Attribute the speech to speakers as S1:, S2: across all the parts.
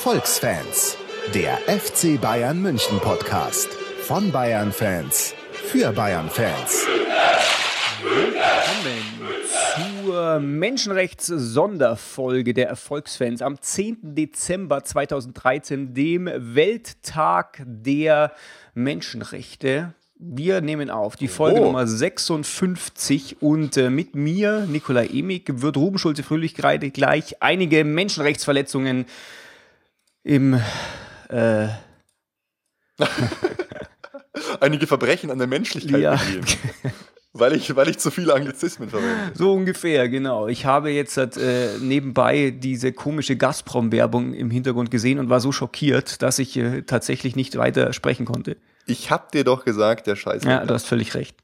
S1: Erfolgsfans, der FC Bayern München Podcast von Bayern Fans für Bayern Fans.
S2: Willkommen zur Menschenrechts-Sonderfolge der Erfolgsfans am 10. Dezember 2013, dem Welttag der Menschenrechte. Wir nehmen auf die Folge
S3: Oh.
S2: Nummer 56 und äh, mit mir, Nikolai Emig, wird Ruben Schulze-Fröhlich gerade gleich einige Menschenrechtsverletzungen im
S3: Einige Verbrechen an der Menschlichkeit
S2: Ja.
S3: begehen. Weil ich, weil ich zu viele Anglizismen verwende.
S2: So ungefähr, genau. Ich habe jetzt halt, äh, nebenbei diese komische Gazprom-Werbung im Hintergrund gesehen und war so schockiert, dass ich äh, tatsächlich nicht weiter sprechen konnte.
S3: Ich hab dir doch gesagt, der Scheiß.
S2: Ja, du hast völlig recht.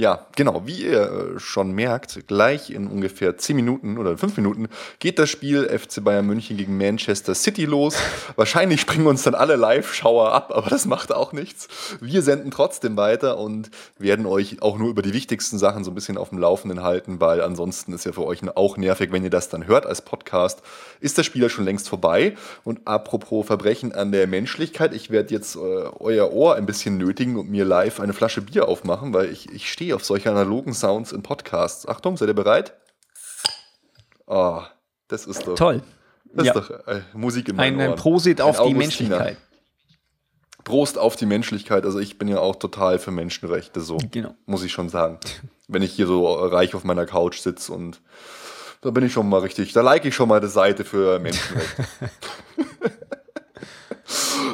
S3: Ja, genau. Wie ihr äh, schon merkt, gleich in ungefähr 10 Minuten oder 5 Minuten geht das Spiel FC Bayern München gegen Manchester City los. Wahrscheinlich springen uns dann alle Live-Schauer ab, aber das macht auch nichts. Wir senden trotzdem weiter und werden euch auch nur über die wichtigsten Sachen so ein bisschen auf dem Laufenden halten, weil ansonsten ist ja für euch auch nervig, wenn ihr das dann hört als Podcast. Ist das Spiel ja schon längst vorbei. Und apropos Verbrechen an der Menschlichkeit, ich werde jetzt äh, euer Ohr ein bisschen nötigen und mir live eine Flasche Bier aufmachen, weil ich, ich stehe auf solche analogen Sounds in Podcasts. Achtung, seid ihr bereit? Oh, das ist doch,
S2: Toll.
S3: das
S2: Ja.
S3: ist doch äh, Musik in meinen
S2: Ein, ein. Prosit auf
S3: Ein
S2: die. Menschlichkeit.
S3: Prost auf die Menschlichkeit. Also ich bin ja auch total für Menschenrechte, so
S2: Genau.
S3: muss ich schon sagen. Wenn ich hier so reich auf meiner Couch sitze und da bin ich schon mal richtig, da like ich schon mal die Seite für Menschenrechte.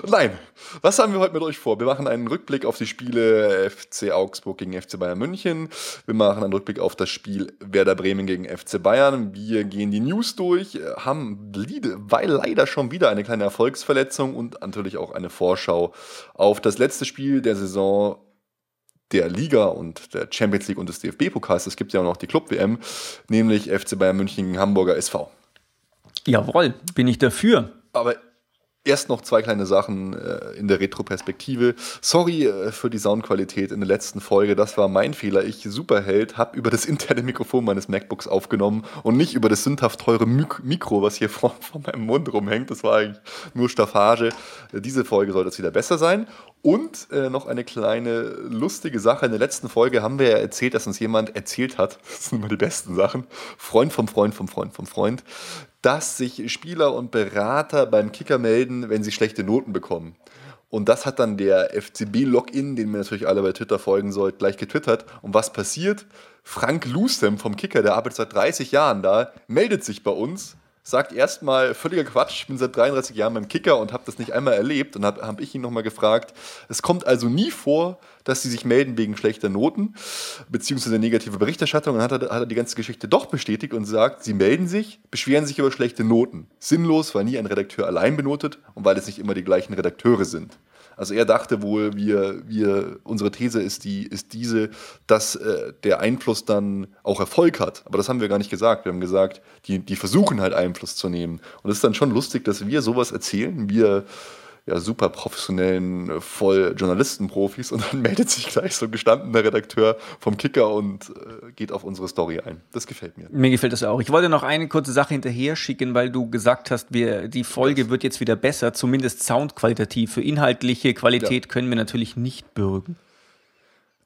S3: Nein, was haben wir heute mit euch vor? Wir machen einen Rückblick auf die Spiele FC Augsburg gegen FC Bayern München. Wir machen einen Rückblick auf das Spiel Werder Bremen gegen FC Bayern. Wir gehen die News durch, haben weil leider schon wieder eine kleine Erfolgsverletzung und natürlich auch eine Vorschau auf das letzte Spiel der Saison der Liga und der Champions League und des DFB-Pokals. Es gibt ja auch noch die Club-WM, nämlich FC Bayern München gegen Hamburger SV.
S2: Jawohl, bin ich dafür.
S3: Aber erst noch zwei kleine Sachen äh, in der Retro-Perspektive. Sorry äh, für die Soundqualität in der letzten Folge, das war mein Fehler. Ich, Superheld, habe über das interne Mikrofon meines MacBooks aufgenommen und nicht über das sündhaft teure Mik Mikro, was hier vor, vor meinem Mund rumhängt. Das war eigentlich nur Staffage. Diese Folge soll das wieder besser sein. Und äh, noch eine kleine lustige Sache. In der letzten Folge haben wir ja erzählt, dass uns jemand erzählt hat, das sind immer die besten Sachen, Freund vom Freund vom Freund vom Freund, dass sich Spieler und Berater beim Kicker melden, wenn sie schlechte Noten bekommen. Und das hat dann der FCB-Login, den mir natürlich alle bei Twitter folgen sollt, gleich getwittert. Und was passiert? Frank Lusem vom Kicker, der arbeitet seit 30 Jahren da, meldet sich bei uns, sagt erstmal völliger Quatsch, ich bin seit 33 Jahren beim Kicker und habe das nicht einmal erlebt. Und habe hab ich ihn nochmal gefragt, es kommt also nie vor, dass sie sich melden wegen schlechter Noten, beziehungsweise negative Berichterstattung. Und dann hat er, hat er die ganze Geschichte doch bestätigt und sagt, sie melden sich, beschweren sich über schlechte Noten. Sinnlos, weil nie ein Redakteur allein benotet und weil es nicht immer die gleichen Redakteure sind. Also er dachte wohl, wir, wir, unsere These ist, die, ist diese, dass äh, der Einfluss dann auch Erfolg hat. Aber das haben wir gar nicht gesagt. Wir haben gesagt, die, die versuchen halt Einfluss zu nehmen. Und es ist dann schon lustig, dass wir sowas erzählen, wir ja, super professionellen, äh, voll Journalistenprofis und dann meldet sich gleich so ein gestandener Redakteur vom Kicker und äh, geht auf unsere Story ein. Das gefällt mir.
S2: Mir gefällt das auch. Ich wollte noch eine kurze Sache hinterher schicken, weil du gesagt hast, wir, die Folge wird jetzt wieder besser, zumindest soundqualitativ. Für inhaltliche Qualität können wir natürlich nicht bürgen.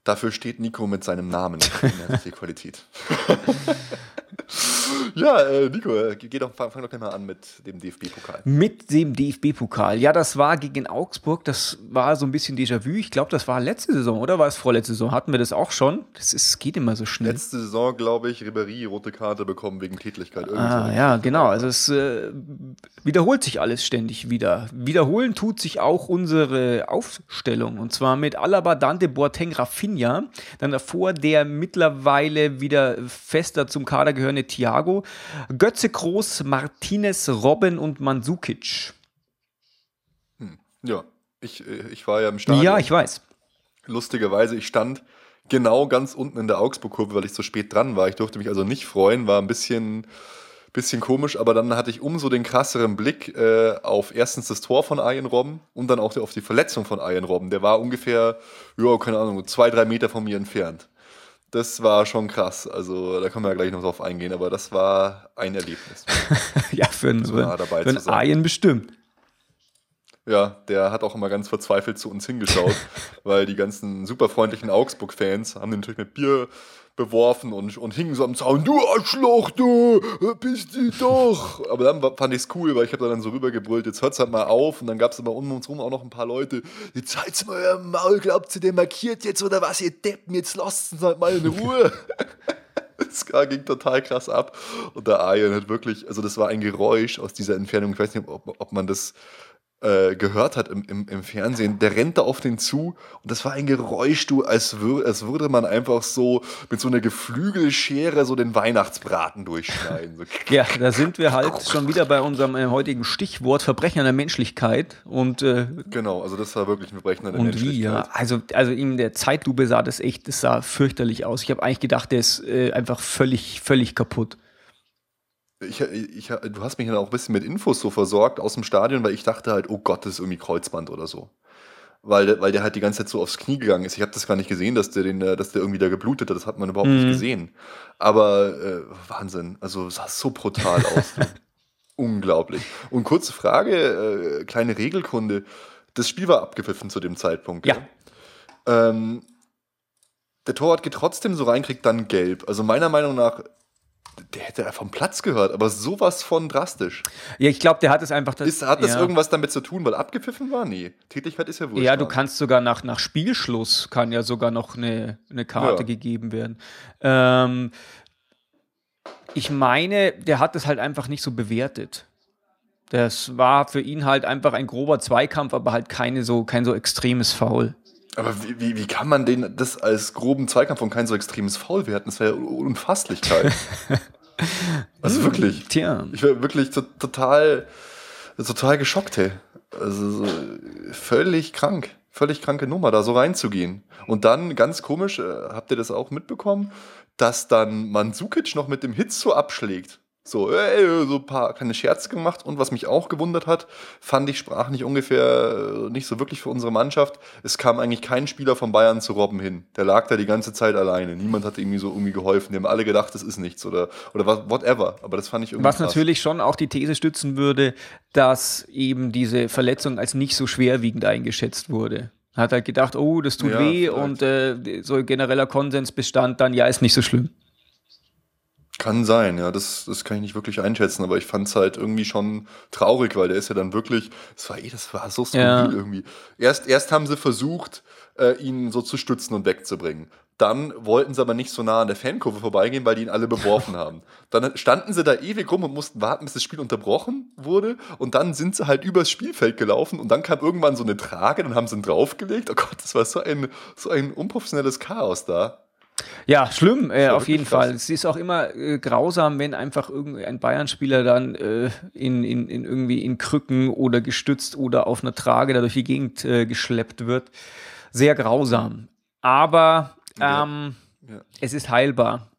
S3: Dafür steht Nico mit seinem Namen in der Qualität. ja, äh, Nico, äh, geh doch, fang, fang doch gleich mal an mit dem DFB-Pokal.
S2: Mit dem DFB-Pokal. Ja, das war gegen Augsburg. Das war so ein bisschen Déjà-vu. Ich glaube, das war letzte Saison, oder war es vorletzte Saison? Hatten wir das auch schon? Das ist, geht immer so schnell.
S3: Letzte Saison, glaube ich, Ribéry rote Karte bekommen wegen. Irgendwie
S2: Ah,
S3: so.
S2: ja, genau. Also es äh, wiederholt sich alles ständig wieder. Wiederholen tut sich auch unsere Aufstellung. Und zwar mit Alaba, Dante, Boateng, Rafinha. Dann davor der mittlerweile wieder fester zum Kader gehörende Thiago. Götze, Groß, Martinez, Robben und Mandzukic.
S3: Ja, ich, äh, ich war ja im Stadion.
S2: Ja, ich weiß.
S3: Lustigerweise, ich stand genau ganz unten in der Augsburg-Kurve, weil ich so spät dran war. Ich durfte mich also nicht freuen, war ein bisschen, bisschen komisch, aber dann hatte ich umso den krasseren Blick äh, auf erstens das Tor von Arjen Robben und dann auch auf die Verletzung von Arjen Robben. Der war ungefähr, ja, keine Ahnung, zwei, drei Meter von mir entfernt. Das war schon krass. Also da können wir ja gleich noch drauf eingehen, aber das war ein Erlebnis.
S2: ja, für einen,
S3: So
S2: für
S3: nah dabei
S2: einen. Ayen bestimmt.
S3: Ja, der hat auch immer ganz verzweifelt zu uns hingeschaut, weil die ganzen super freundlichen Augsburg-Fans haben den natürlich mit Bier beworfen und, und hingen so am Zaun, du Arschloch, du, bist du doch. Aber dann fand ich es cool, weil ich habe da dann so rübergebrüllt, jetzt hört's halt mal auf und dann gab es aber um uns rum auch noch ein paar Leute, jetzt halt's mal euer Maul, glaubt ihr, der markiert jetzt oder was, ihr Deppen, jetzt lasst uns halt mal in Ruhe. Das ging total krass ab. Und der Arjen hat wirklich, also das war ein Geräusch aus dieser Entfernung. Ich weiß nicht, ob, ob man das äh, gehört hat im, im, im Fernsehen. Der rennt da auf den zu und das war ein Geräusch, du, als, wür als würde man einfach so mit so einer Geflügelschere so den Weihnachtsbraten durchschneiden. So.
S2: Ja, da sind wir halt schon wieder bei unserem äh, heutigen Stichwort Verbrechen an der Menschlichkeit. Und, äh,
S3: Genau, also das war wirklich ein Verbrechen an der
S2: und wie, ja.
S3: Menschlichkeit.
S2: Also, also in der Zeitlupe sah das echt, das sah fürchterlich aus. Ich habe eigentlich gedacht, der ist äh, einfach völlig, völlig kaputt.
S3: Ich, ich, du hast mich dann auch ein bisschen mit Infos so versorgt aus dem Stadion, weil ich dachte halt, oh Gott, das ist irgendwie Kreuzband oder so. Weil, der- weil der halt die ganze Zeit so aufs Knie gegangen ist. Ich habe das gar nicht gesehen, dass der, den, äh, dass der irgendwie da geblutet hat. Das hat man überhaupt nicht gesehen. Aber äh, Wahnsinn. Also es sah so brutal aus. Unglaublich. Und kurze Frage, äh, kleine Regelkunde. Das Spiel war abgepfiffen zu dem Zeitpunkt.
S2: Ja.
S3: gell? Ähm, der Torwart geht trotzdem so rein, kriegt dann gelb. Also meiner Meinung nach, der hätte vom Platz gehört, aber sowas von drastisch.
S2: Ja, ich glaube, der hat es einfach. Das,
S3: Ist, hat das
S2: ja.
S3: irgendwas damit zu tun, weil abgepfiffen war? Nee. Tätigkeit ist ja wurscht.
S2: Ja, du kannst sogar nach, nach Spielschluss kann ja sogar noch eine, eine Karte
S3: Ja.
S2: gegeben werden. Ähm, ich meine, der hat es halt einfach nicht so bewertet. Das war für ihn halt einfach ein grober Zweikampf, aber halt keine so, kein so extremes Foul.
S3: Aber wie, wie, wie kann man den das als groben Zweikampf und kein so extremes Foul werten? Das wäre ja Unfasslichkeit. also wirklich.
S2: Tja.
S3: Ich wäre wirklich to total, total geschockt, hey. Also so völlig krank. Völlig kranke Nummer, da so reinzugehen. Und dann, ganz komisch, äh, habt ihr das auch mitbekommen, dass dann Mandzukic noch mit dem Hit so abschlägt. So, ey, so ein paar kleine Scherze gemacht. Und was mich auch gewundert hat, fand ich, sprach nicht ungefähr, äh, nicht so wirklich für unsere Mannschaft. Es kam eigentlich kein Spieler von Bayern zu Robben hin. Der lag da die ganze Zeit alleine. Niemand hat irgendwie so irgendwie geholfen. Die haben alle gedacht, das ist nichts oder, oder whatever. Aber das fand ich irgendwie
S2: Was
S3: krass.
S2: natürlich schon auch die These stützen würde, dass eben diese Verletzung als nicht so schwerwiegend eingeschätzt wurde. Hat halt gedacht, oh, das tut
S3: Ja,
S2: weh
S3: vielleicht.
S2: und äh, so genereller Konsens bestand dann, ja, ist nicht so schlimm.
S3: Kann sein, ja, das, das kann ich nicht wirklich einschätzen, aber ich fand es halt irgendwie schon traurig, weil der ist ja dann wirklich, das war eh, das war so skurril
S2: Ja.
S3: irgendwie. Erst, erst haben sie versucht, äh, ihn so zu stützen und wegzubringen. Dann wollten sie aber nicht so nah an der Fankurve vorbeigehen, weil die ihn alle beworfen haben. Dann standen sie da ewig rum und mussten warten, bis das Spiel unterbrochen wurde. Und dann sind sie halt übers Spielfeld gelaufen und dann kam irgendwann so eine Trage, dann haben sie ihn draufgelegt. Oh Gott, das war so ein, so ein unprofessionelles Chaos da.
S2: Ja, schlimm, äh, auf jeden
S3: krass.
S2: Fall. Es ist auch immer äh, grausam, wenn einfach irgendein Bayern-Spieler dann äh, in, in, in irgendwie in Krücken oder gestützt oder auf einer Trage da durch die Gegend äh, geschleppt wird. Sehr grausam. Aber
S3: Ja.
S2: ähm,
S3: Ja.
S2: es ist heilbar.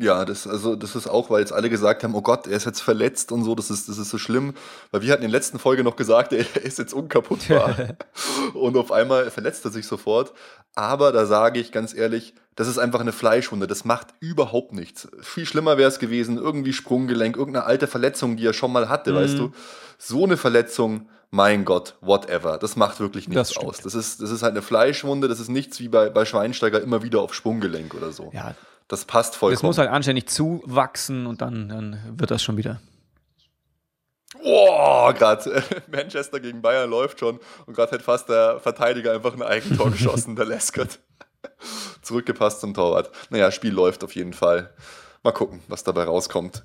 S3: Ja, das, also, das ist auch, weil jetzt alle gesagt haben, oh Gott, er ist jetzt verletzt und so, das ist, das ist so schlimm. Weil wir hatten in der letzten Folge noch gesagt, er ist jetzt unkaputtbar. und auf einmal verletzt er sich sofort. Aber da sage ich ganz ehrlich, das ist einfach eine Fleischwunde. Das macht überhaupt nichts. Viel schlimmer wäre es gewesen, irgendwie Sprunggelenk, irgendeine alte Verletzung, die er schon mal hatte, weißt du. So eine Verletzung, mein Gott, whatever. Das macht wirklich
S2: Das
S3: nichts
S2: stimmt.
S3: aus. Das ist, das ist halt eine Fleischwunde, das ist nichts wie bei, bei Schweinsteiger immer wieder auf Sprunggelenk oder so.
S2: Ja,
S3: Das passt vollkommen.
S2: das muss halt anständig zuwachsen und dann, dann wird das schon wieder.
S3: Boah, gerade Manchester gegen Bayern läuft schon und gerade hat fast der Verteidiger einfach ein Eigentor geschossen, der Leskert. Zurückgepasst zum Torwart. Naja, Spiel läuft auf jeden Fall. Mal gucken, was dabei rauskommt.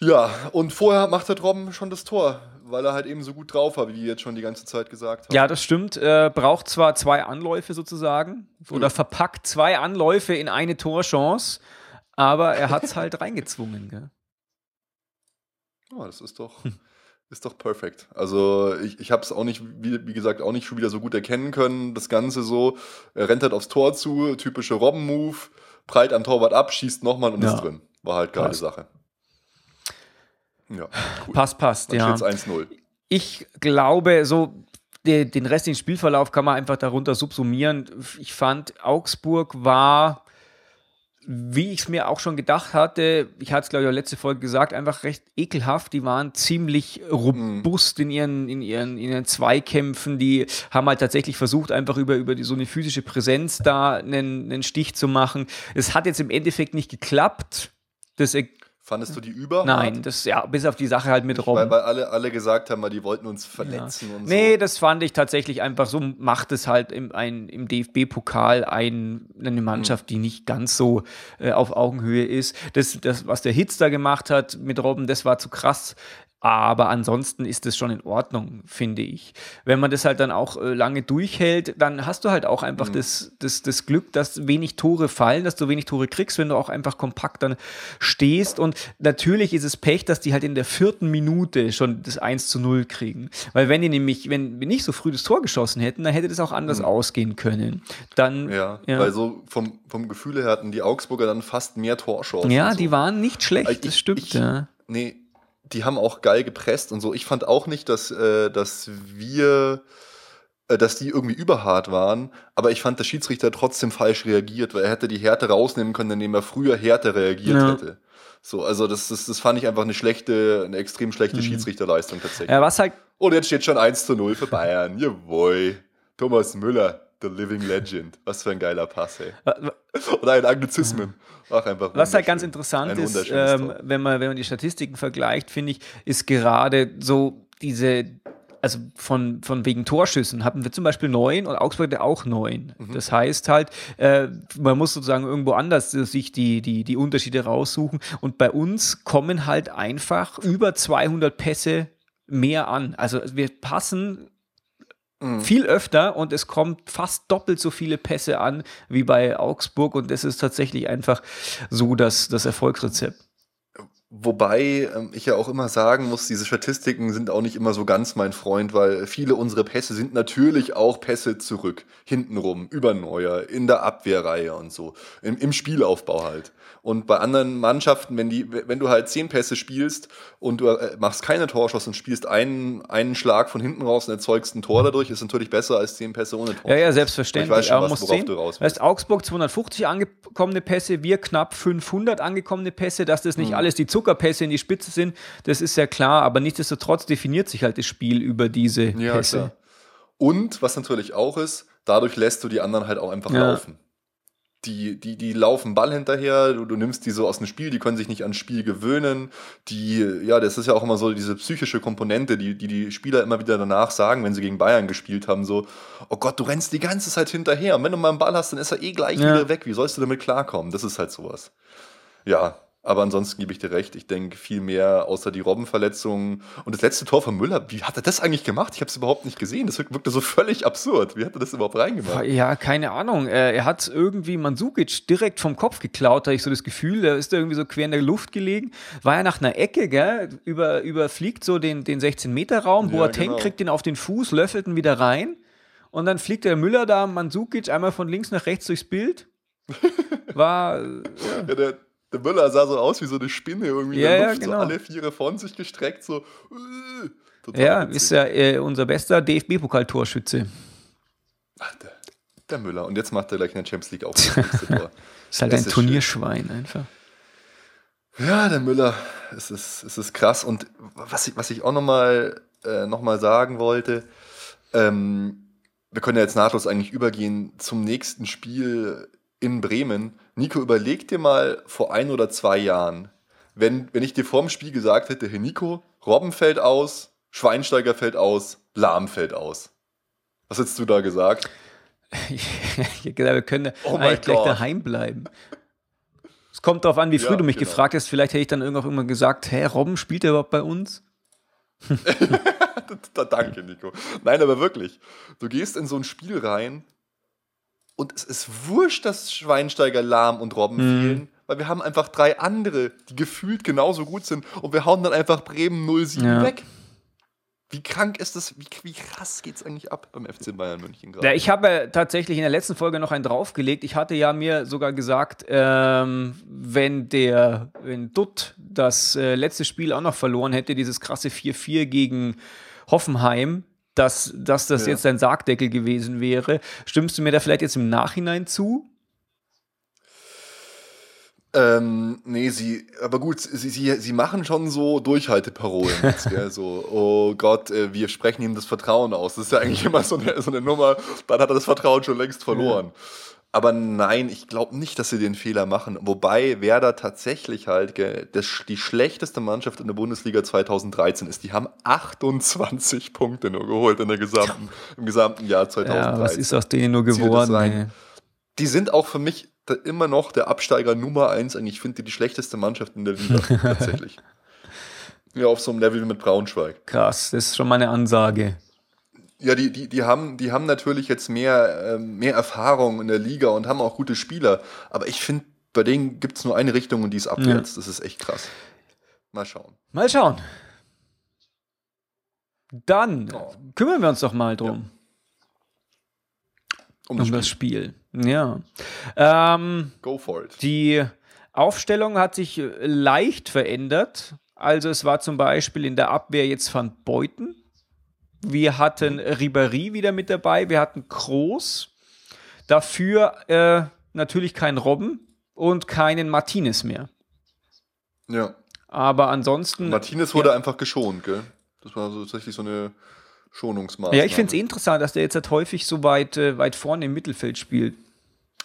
S3: Ja, und vorher macht der Robben schon das Tor, weil er halt eben so gut drauf war, wie wir jetzt schon die ganze Zeit gesagt haben.
S2: Ja, das stimmt. Äh, braucht zwar zwei Anläufe sozusagen oder verpackt zwei Anläufe in eine Torchance, aber er hat es halt reingezwungen. Gell?
S3: Ja, das ist doch, ist doch perfekt. Also ich, ich habe es auch nicht, wie, wie gesagt, auch nicht schon wieder so gut erkennen können. Das Ganze so, er rennt halt aufs Tor zu, typische Robben-Move, prallt am Torwart ab, schießt nochmal und
S2: Ja.
S3: ist drin. War halt geile. Sache. Ja, cool.
S2: Passt, passt,
S3: Dann
S2: ja.
S3: steht's 1-0.
S2: Ich glaube, so den, den restlichen Spielverlauf kann man einfach darunter subsumieren. Ich fand, Augsburg war wie ich es mir auch schon gedacht hatte, ich hatte es glaube ich auch letzte Folge gesagt, einfach recht ekelhaft. Die waren ziemlich robust in ihren, in ihren, in ihren Zweikämpfen. Die haben halt tatsächlich versucht, einfach über, über die, so eine physische Präsenz da einen, einen Stich zu machen. Es hat jetzt im Endeffekt nicht geklappt. Das
S3: Fandest du die über?
S2: Nein, das ja, bis auf die Sache halt mit Robben.
S3: Weil, weil alle, alle gesagt haben, die wollten uns verletzen
S2: ja.
S3: und
S2: nee,
S3: so.
S2: das fand ich tatsächlich einfach so, macht es halt im, im DFB-Pokal ein, eine Mannschaft, mhm. die nicht ganz so äh, auf Augenhöhe ist. Das, das, was der Hitz da gemacht hat mit Robben, das war zu krass. Aber ansonsten ist es schon in Ordnung, finde ich. Wenn man das halt dann auch äh, lange durchhält, dann hast du halt auch einfach mhm. das, das, das Glück, dass wenig Tore fallen, dass du wenig Tore kriegst, wenn du auch einfach kompakt dann stehst. Und natürlich ist es Pech, dass die halt in der vierten Minute schon das 1 zu 0 kriegen. Weil wenn die nämlich, wenn wir nicht so früh das Tor geschossen hätten, dann hätte das auch anders mhm. ausgehen können. Dann,
S3: ja, ja, weil so vom, vom Gefühl her hatten die Augsburger dann fast mehr Torchancen.
S2: Ja,
S3: so.
S2: die waren nicht schlecht,
S3: ich,
S2: das stimmt.
S3: Ich,
S2: ja.
S3: Nee, die haben auch geil gepresst und so. Ich fand auch nicht, dass, äh, dass wir, äh, dass die irgendwie überhart waren, aber ich fand, der Schiedsrichter trotzdem falsch reagiert, weil er hätte die Härte rausnehmen können, indem er früher härter reagiert ja. hätte. So, also das, das, das fand ich einfach eine schlechte, eine extrem schlechte mhm. Schiedsrichterleistung tatsächlich.
S2: Ja, was halt.
S3: Und jetzt steht schon 1 zu 0 für Bayern. Jawohl. Thomas Müller, the living legend. Was für ein geiler Pass, ey. Oder ein Anglizismen. Ach, einfach
S2: Was halt ganz interessant ein ist, ähm, wenn, man, wenn man die Statistiken vergleicht, finde ich, ist gerade so diese, also von, von wegen Torschüssen hatten wir zum Beispiel neun und Augsburg hatte auch neun. Mhm. Das heißt halt, äh, man muss sozusagen irgendwo anders sich die, die, die Unterschiede raussuchen. Und bei uns kommen halt einfach über 200 Pässe mehr an. Also wir passen Mhm. Viel öfter und es kommt fast doppelt so viele Pässe an wie bei Augsburg und das ist tatsächlich einfach so das, das Erfolgsrezept.
S3: Wobei ähm, ich ja auch immer sagen muss, diese Statistiken sind auch nicht immer so ganz mein Freund, weil viele unserer Pässe sind natürlich auch Pässe zurück, hintenrum, über Neuer, in der Abwehrreihe und so, im, im Spielaufbau halt. Und bei anderen Mannschaften, wenn, die, wenn du halt zehn Pässe spielst und du äh, machst keine Torschuss und spielst einen, einen Schlag von hinten raus und erzeugst ein Tor dadurch, ist natürlich besser als zehn Pässe ohne Tor.
S2: Ja, ja, selbstverständlich. Ich weiß schon, was, worauf du raus weißt, Augsburg 250 angekommene Pässe, wir knapp 500 angekommene Pässe, dass das nicht mhm. alles die Zuckerpässe in die Spitze sind, das ist ja klar, aber nichtsdestotrotz definiert sich halt das Spiel über diese ja, Pässe. Klar.
S3: Und was natürlich auch ist, dadurch lässt du die anderen halt auch einfach ja. laufen die, die, die laufen Ball hinterher, du, du nimmst die so aus dem Spiel, die können sich nicht ans Spiel gewöhnen. Die, ja, das ist ja auch immer so diese psychische Komponente, die, die die Spieler immer wieder danach sagen, wenn sie gegen Bayern gespielt haben, so, oh Gott, du rennst die ganze Zeit hinterher. Und wenn du mal einen Ball hast, dann ist er eh gleich ja. wieder weg. Wie sollst du damit klarkommen? Das ist halt sowas. Ja, aber ansonsten gebe ich dir recht. Ich denke, viel mehr außer die Robbenverletzungen. Und das letzte Tor von Müller, wie hat er das eigentlich gemacht? Ich habe es überhaupt nicht gesehen. Das wirkte so völlig absurd. Wie hat er das überhaupt reingemacht?
S2: Ja, keine Ahnung. Äh, er hat irgendwie Mansukic direkt vom Kopf geklaut, da ich so das Gefühl, der ist irgendwie so quer in der Luft gelegen. War ja nach einer Ecke, gell? Über, überfliegt so den, den 16-Meter-Raum. Boateng ja, genau. kriegt den auf den Fuß, löffelt ihn wieder rein. Und dann fliegt der Müller da, Mansukic, einmal von links nach rechts durchs Bild. War. Ja.
S3: ja der, der Müller sah so aus wie so eine Spinne irgendwie
S2: ja, in der Luft, ja, genau.
S3: so alle Viere von sich gestreckt, so.
S2: Äh, ja, witzig. ist ja äh, unser bester DFB-Pokal-Torschütze.
S3: Der, der, Müller. Und jetzt macht er gleich in der Champions League auch das
S2: Tor. ist halt ein ist Turnierschwein schön. einfach.
S3: Ja, der Müller, es ist, es ist krass. Und was ich, was ich auch nochmal äh, noch sagen wollte, ähm, wir können ja jetzt nahtlos eigentlich übergehen zum nächsten Spiel in Bremen. Nico, überleg dir mal vor ein oder zwei Jahren, wenn, wenn ich dir vorm Spiel gesagt hätte, Herr Nico, Robben fällt aus, Schweinsteiger fällt aus, Lahm fällt aus. Was hättest du da gesagt?
S2: ich glaube, wir können oh eigentlich gleich daheim bleiben. Es kommt darauf an, wie früh ja, du mich genau. gefragt hast. Vielleicht hätte ich dann irgendwann gesagt, hä, Robben spielt er überhaupt bei uns?
S3: Danke, Nico. Nein, aber wirklich. Du gehst in so ein Spiel rein und es ist wurscht, dass Schweinsteiger, Lahm und Robben mhm. fehlen, weil wir haben einfach drei andere, die gefühlt genauso gut sind und wir hauen dann einfach Bremen 0-7 ja. weg. Wie krank ist das? Wie, wie krass geht es eigentlich ab beim FC Bayern München
S2: gerade? Ja, ich habe tatsächlich in der letzten Folge noch einen draufgelegt. Ich hatte ja mir sogar gesagt, ähm, wenn der, wenn Dutt das äh, letzte Spiel auch noch verloren hätte, dieses krasse 4-4 gegen Hoffenheim, dass, dass das
S3: Ja.
S2: jetzt ein Sargdeckel gewesen wäre. Stimmst du mir da vielleicht jetzt im Nachhinein zu?
S3: Ähm, nee, sie, aber gut, sie, sie, sie machen schon so Durchhalteparolen jetzt, gell? So, oh Gott, äh, wir sprechen ihm das Vertrauen aus. Das ist ja eigentlich immer so eine, so eine Nummer, dann hat er das Vertrauen schon längst verloren. Aber nein, ich glaube nicht, dass sie den Fehler machen. Wobei Werder tatsächlich halt das, die schlechteste Mannschaft in der Bundesliga 2013 ist. Die haben 28 Punkte nur geholt in der gesamten, im gesamten Jahr 2013.
S2: Ja, was ist aus denen nur geworden?
S3: Die sind auch für mich immer noch der Absteiger Nummer eins. Eigentlich ich finde die die schlechteste Mannschaft in der Liga tatsächlich. Ja, auf so einem Level wie mit Braunschweig.
S2: Krass, das ist schon mal eine Ansage.
S3: Ja, die, die, die, haben, die haben natürlich jetzt mehr, ähm, mehr Erfahrung in der Liga und haben auch gute Spieler. Aber ich finde, bei denen gibt es nur eine Richtung und die ist abwärts. Das ist echt krass. Mal schauen.
S2: Mal schauen. Dann
S3: Oh.
S2: kümmern wir uns doch mal drum.
S3: Um
S2: um
S3: das
S2: das
S3: Spiel.
S2: Spiel. Ja. Ähm,
S3: Go for it.
S2: die Aufstellung hat sich äh, leicht verändert. Also es war zum Beispiel in der Abwehr jetzt Van Beuten. Wir hatten Ribéry wieder mit dabei. Wir hatten Kroos. Dafür äh, natürlich kein Robben und keinen Martinez mehr.
S3: Ja.
S2: Aber ansonsten.
S3: Martinez wurde einfach geschont, gell? Das war so tatsächlich so eine Schonungsmaßnahme.
S2: ja, ich finde es interessant, dass der jetzt halt häufig so weit, äh, weit vorne im Mittelfeld spielt.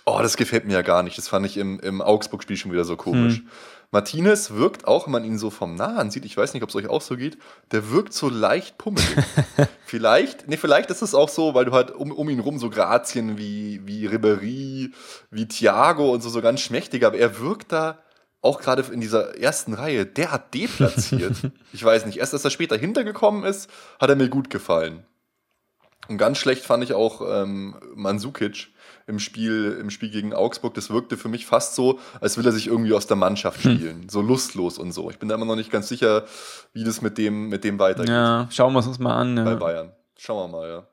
S3: Oh, das gefällt mir ja gar nicht. Das fand ich im, im Augsburg-Spiel schon wieder so komisch.
S2: Hm.
S3: Martinez wirkt auch, wenn man ihn so vom Nahen sieht, ich weiß nicht, ob es euch auch so geht, der wirkt so leicht pummelig. vielleicht, nee, vielleicht ist es auch so, weil du halt um, um ihn rum so Grazien wie, wie Ribéry, wie Thiago und so, so ganz schmächtig, aber er wirkt da auch gerade in dieser ersten Reihe derart deplatziert. ich weiß nicht, erst als er später hintergekommen ist, hat er mir gut gefallen. Und ganz schlecht fand ich auch ähm, Mandzukic im Spiel, im Spiel gegen Augsburg. Das wirkte für mich fast so, als will er sich irgendwie aus der Mannschaft spielen. So lustlos und so. Ich bin da immer noch nicht ganz sicher, wie das mit dem, mit dem weitergeht
S2: Ja, schauen wir es uns mal an.
S3: bei
S2: Ja.
S3: Bayern. Schauen wir mal, ja.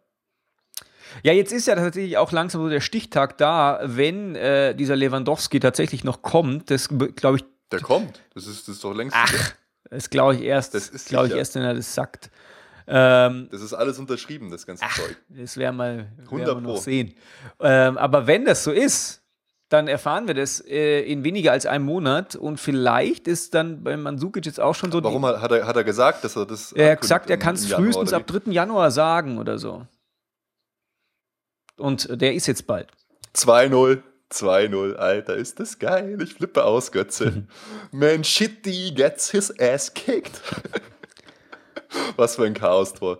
S2: ja, jetzt ist ja tatsächlich auch langsam so der Stichtag da, wenn äh, dieser Lewandowski tatsächlich noch kommt. Das glaube ich,
S3: Der kommt. Das ist, das ist doch längst.
S2: ach, das glaube ich erst,
S3: Das ist
S2: glaube ich erst, wenn er das sagt. Ähm,
S3: Das ist alles unterschrieben, das ganze Zeug.
S2: das werden wir, werden
S3: 100
S2: wir noch sehen. Ähm, aber wenn das so ist, dann erfahren wir das äh, in weniger als einem Monat und vielleicht ist dann bei Mandzukic jetzt auch schon so.
S3: Warum hat, er, hat er gesagt, dass er das.
S2: er hat gesagt, er kann es frühestens ab 3. Januar sagen oder so. Und der ist jetzt bald.
S3: wie? 2-0. 2-0, Alter, ist das geil. Ich flippe aus, Götze. Man Shitty gets his ass kicked. Was für ein Chaos-Tor.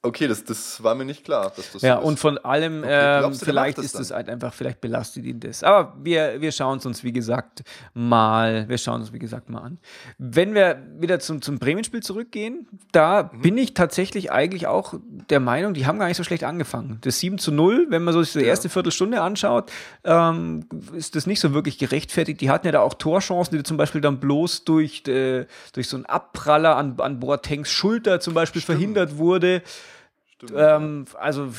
S3: Okay, das, das war mir nicht klar, dass das
S2: Ja,
S3: so
S2: und von allem,
S3: Okay,
S2: ähm,
S3: du,
S2: vielleicht
S3: das
S2: ist es
S3: dann?
S2: halt einfach, vielleicht belastet ihn das. Aber wir, wir schauen es uns, wie gesagt, mal, wir schauen uns, wie gesagt, mal an. Wenn wir wieder zum, zum Bremen-Spiel zurückgehen, da
S3: Mhm.
S2: bin ich tatsächlich eigentlich auch der Meinung, die haben gar nicht so schlecht angefangen. Das 7 zu 0, wenn man so sich die
S3: Ja.
S2: erste Viertelstunde anschaut, ähm, ist das nicht so wirklich gerechtfertigt. Die hatten ja da auch Torchancen, die zum Beispiel dann bloß durch, äh, durch so einen Abpraller an, an Boatengs Schulter zum Beispiel verhindert wurde.
S3: Stimmt.
S2: Ähm, also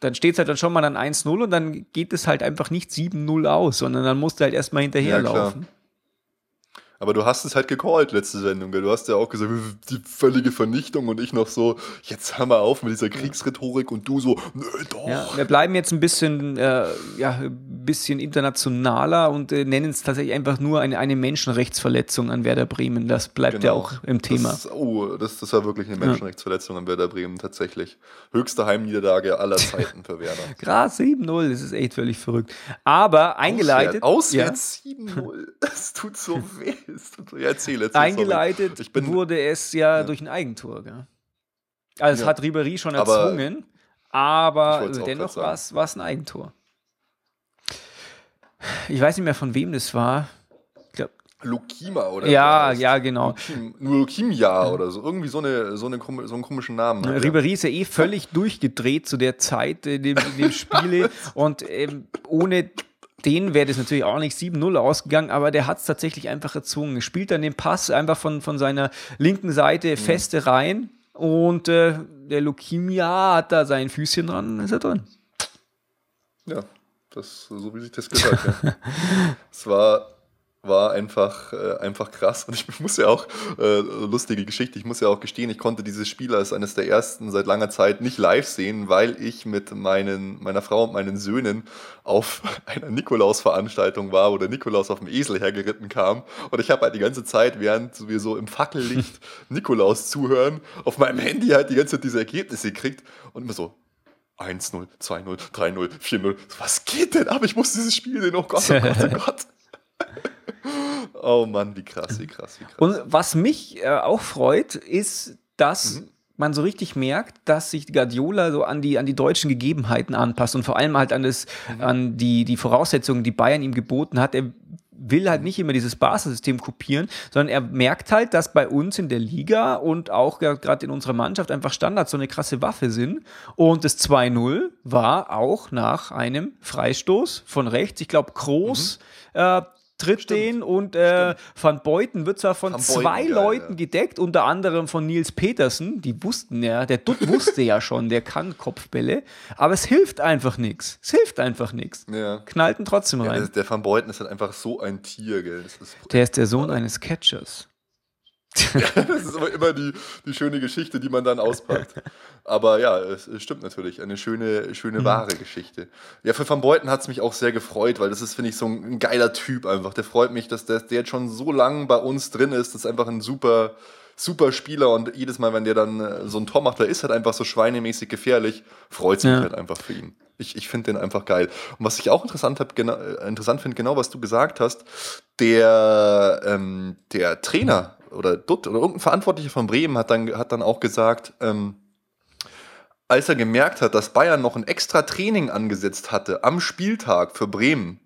S2: dann steht es halt dann schon mal dann 1-0 und dann geht es halt einfach nicht 7-0 aus, sondern dann musst du halt erstmal
S3: Ja,
S2: hinterherlaufen.
S3: Aber du hast es halt gecallt, letzte Sendung. Du hast ja auch gesagt, die völlige Vernichtung und ich noch so, jetzt hör mal auf mit dieser Kriegsrhetorik und du so, nö, doch.
S2: Ja, wir bleiben jetzt ein bisschen, äh, ja, bisschen internationaler und äh, nennen es tatsächlich einfach nur eine, eine Menschenrechtsverletzung an Werder Bremen. Das bleibt ja
S3: Genau.
S2: auch im Thema.
S3: Das, oh, das, das war wirklich eine Menschenrechtsverletzung an Werder Bremen, tatsächlich. Höchste Heimniederlage aller Zeiten für Werder.
S2: Krass, 7-0, das ist echt völlig verrückt. Aber eingeleitet.
S3: Auswärts, auswärts 7-0. Das tut so weh. Es tut so, ja, erzähl, erzähl, sorry.
S2: Eingeleitet
S3: bin-
S2: wurde es ja, durch ein Eigentor. Gell? Also, es
S3: Ja.
S2: hat Ribery schon
S3: Aber-
S2: erzwungen, aber
S3: auch
S2: dennoch war es ein Eigentor. Ich weiß nicht mehr, von wem das war. Glaub,
S3: Lukima oder
S2: Ja,
S3: heißt.
S2: ja, genau.
S3: Lukim, nur Lukimia oder so. Irgendwie so, eine, so, eine, so einen komischen Namen. hat der.
S2: Ribery ist ja eh völlig durchgedreht zu der Zeit in dem, in dem Spiele und ähm, ohne den wäre das natürlich auch nicht 7-0 ausgegangen, aber der hat es tatsächlich einfach erzwungen. Spielt dann den Pass einfach von, von seiner linken Seite
S3: Mhm.
S2: feste rein und äh, der Lukimia hat da sein Füßchen dran, ist er drin.
S3: Ja, das, so wie sich das gehört. ja. es war war einfach, äh, einfach krass. Und ich muss ja auch, äh, lustige Geschichte, ich muss ja auch gestehen, ich konnte dieses Spiel als eines der ersten seit langer Zeit nicht live sehen, weil ich mit meinen, meiner Frau und meinen Söhnen auf einer Nikolaus-Veranstaltung war, wo der Nikolaus auf dem Esel hergeritten kam. Und ich habe halt die ganze Zeit, während wir so im Fackellicht Nikolaus zuhören, auf meinem Handy halt die ganze Zeit diese Ergebnisse gekriegt und immer so, 1-0, 2-0, 3-0, 4-0. Was geht denn ab? Ich muss dieses Spiel sehen. Oh Gott, oh Gott, oh Gott. oh Mann, wie krass, wie krass, wie krass.
S2: Und was mich äh, auch freut, ist, dass mhm. man so richtig merkt, dass sich Guardiola so an die, an die deutschen Gegebenheiten anpasst und vor allem halt an, das, mhm. an die, die Voraussetzungen, die Bayern ihm geboten hat. Er will halt nicht immer dieses Basissystem kopieren, sondern er merkt halt, dass bei uns in der Liga und auch gerade in unserer Mannschaft einfach Standards so eine krasse Waffe sind. Und das 2-0 war auch nach einem Freistoß von rechts. Ich glaube, Groß mhm. äh, tritt Stimmt. den und äh, Van Beuten wird zwar von Van zwei Beuten, Leuten ja. gedeckt, unter anderem von Nils Petersen, die wussten ja, der Dutt wusste ja schon, der kann Kopfbälle, aber es hilft einfach nichts. Es hilft einfach nichts. Ja. Knallten trotzdem rein.
S3: Ja, der Van Beuten ist halt einfach so ein Tier, gell. Ist
S2: der ist der Sohn eines Catchers.
S3: das ist aber immer die, die schöne Geschichte, die man dann auspackt. Aber ja, es, es stimmt natürlich. Eine schöne, schöne, mhm. wahre Geschichte. Ja, für Van Beuten hat es mich auch sehr gefreut, weil das ist, finde ich, so ein, geiler Typ einfach. Der freut mich, dass der, der jetzt schon so lange bei uns drin ist. Das ist einfach ein super, super Spieler und jedes Mal, wenn der dann äh, so ein Tor macht, der ist halt einfach so schweinemäßig gefährlich, freut sich ja. halt einfach für ihn. Ich, ich finde den einfach geil. Und was ich auch interessant, hab, genau, interessant finde, genau was du gesagt hast, der, ähm, der Trainer oder Dutt oder irgendein Verantwortlicher von Bremen hat dann, hat dann auch gesagt, ähm, als er gemerkt hat, dass Bayern noch ein extra Training angesetzt hatte am Spieltag für Bremen,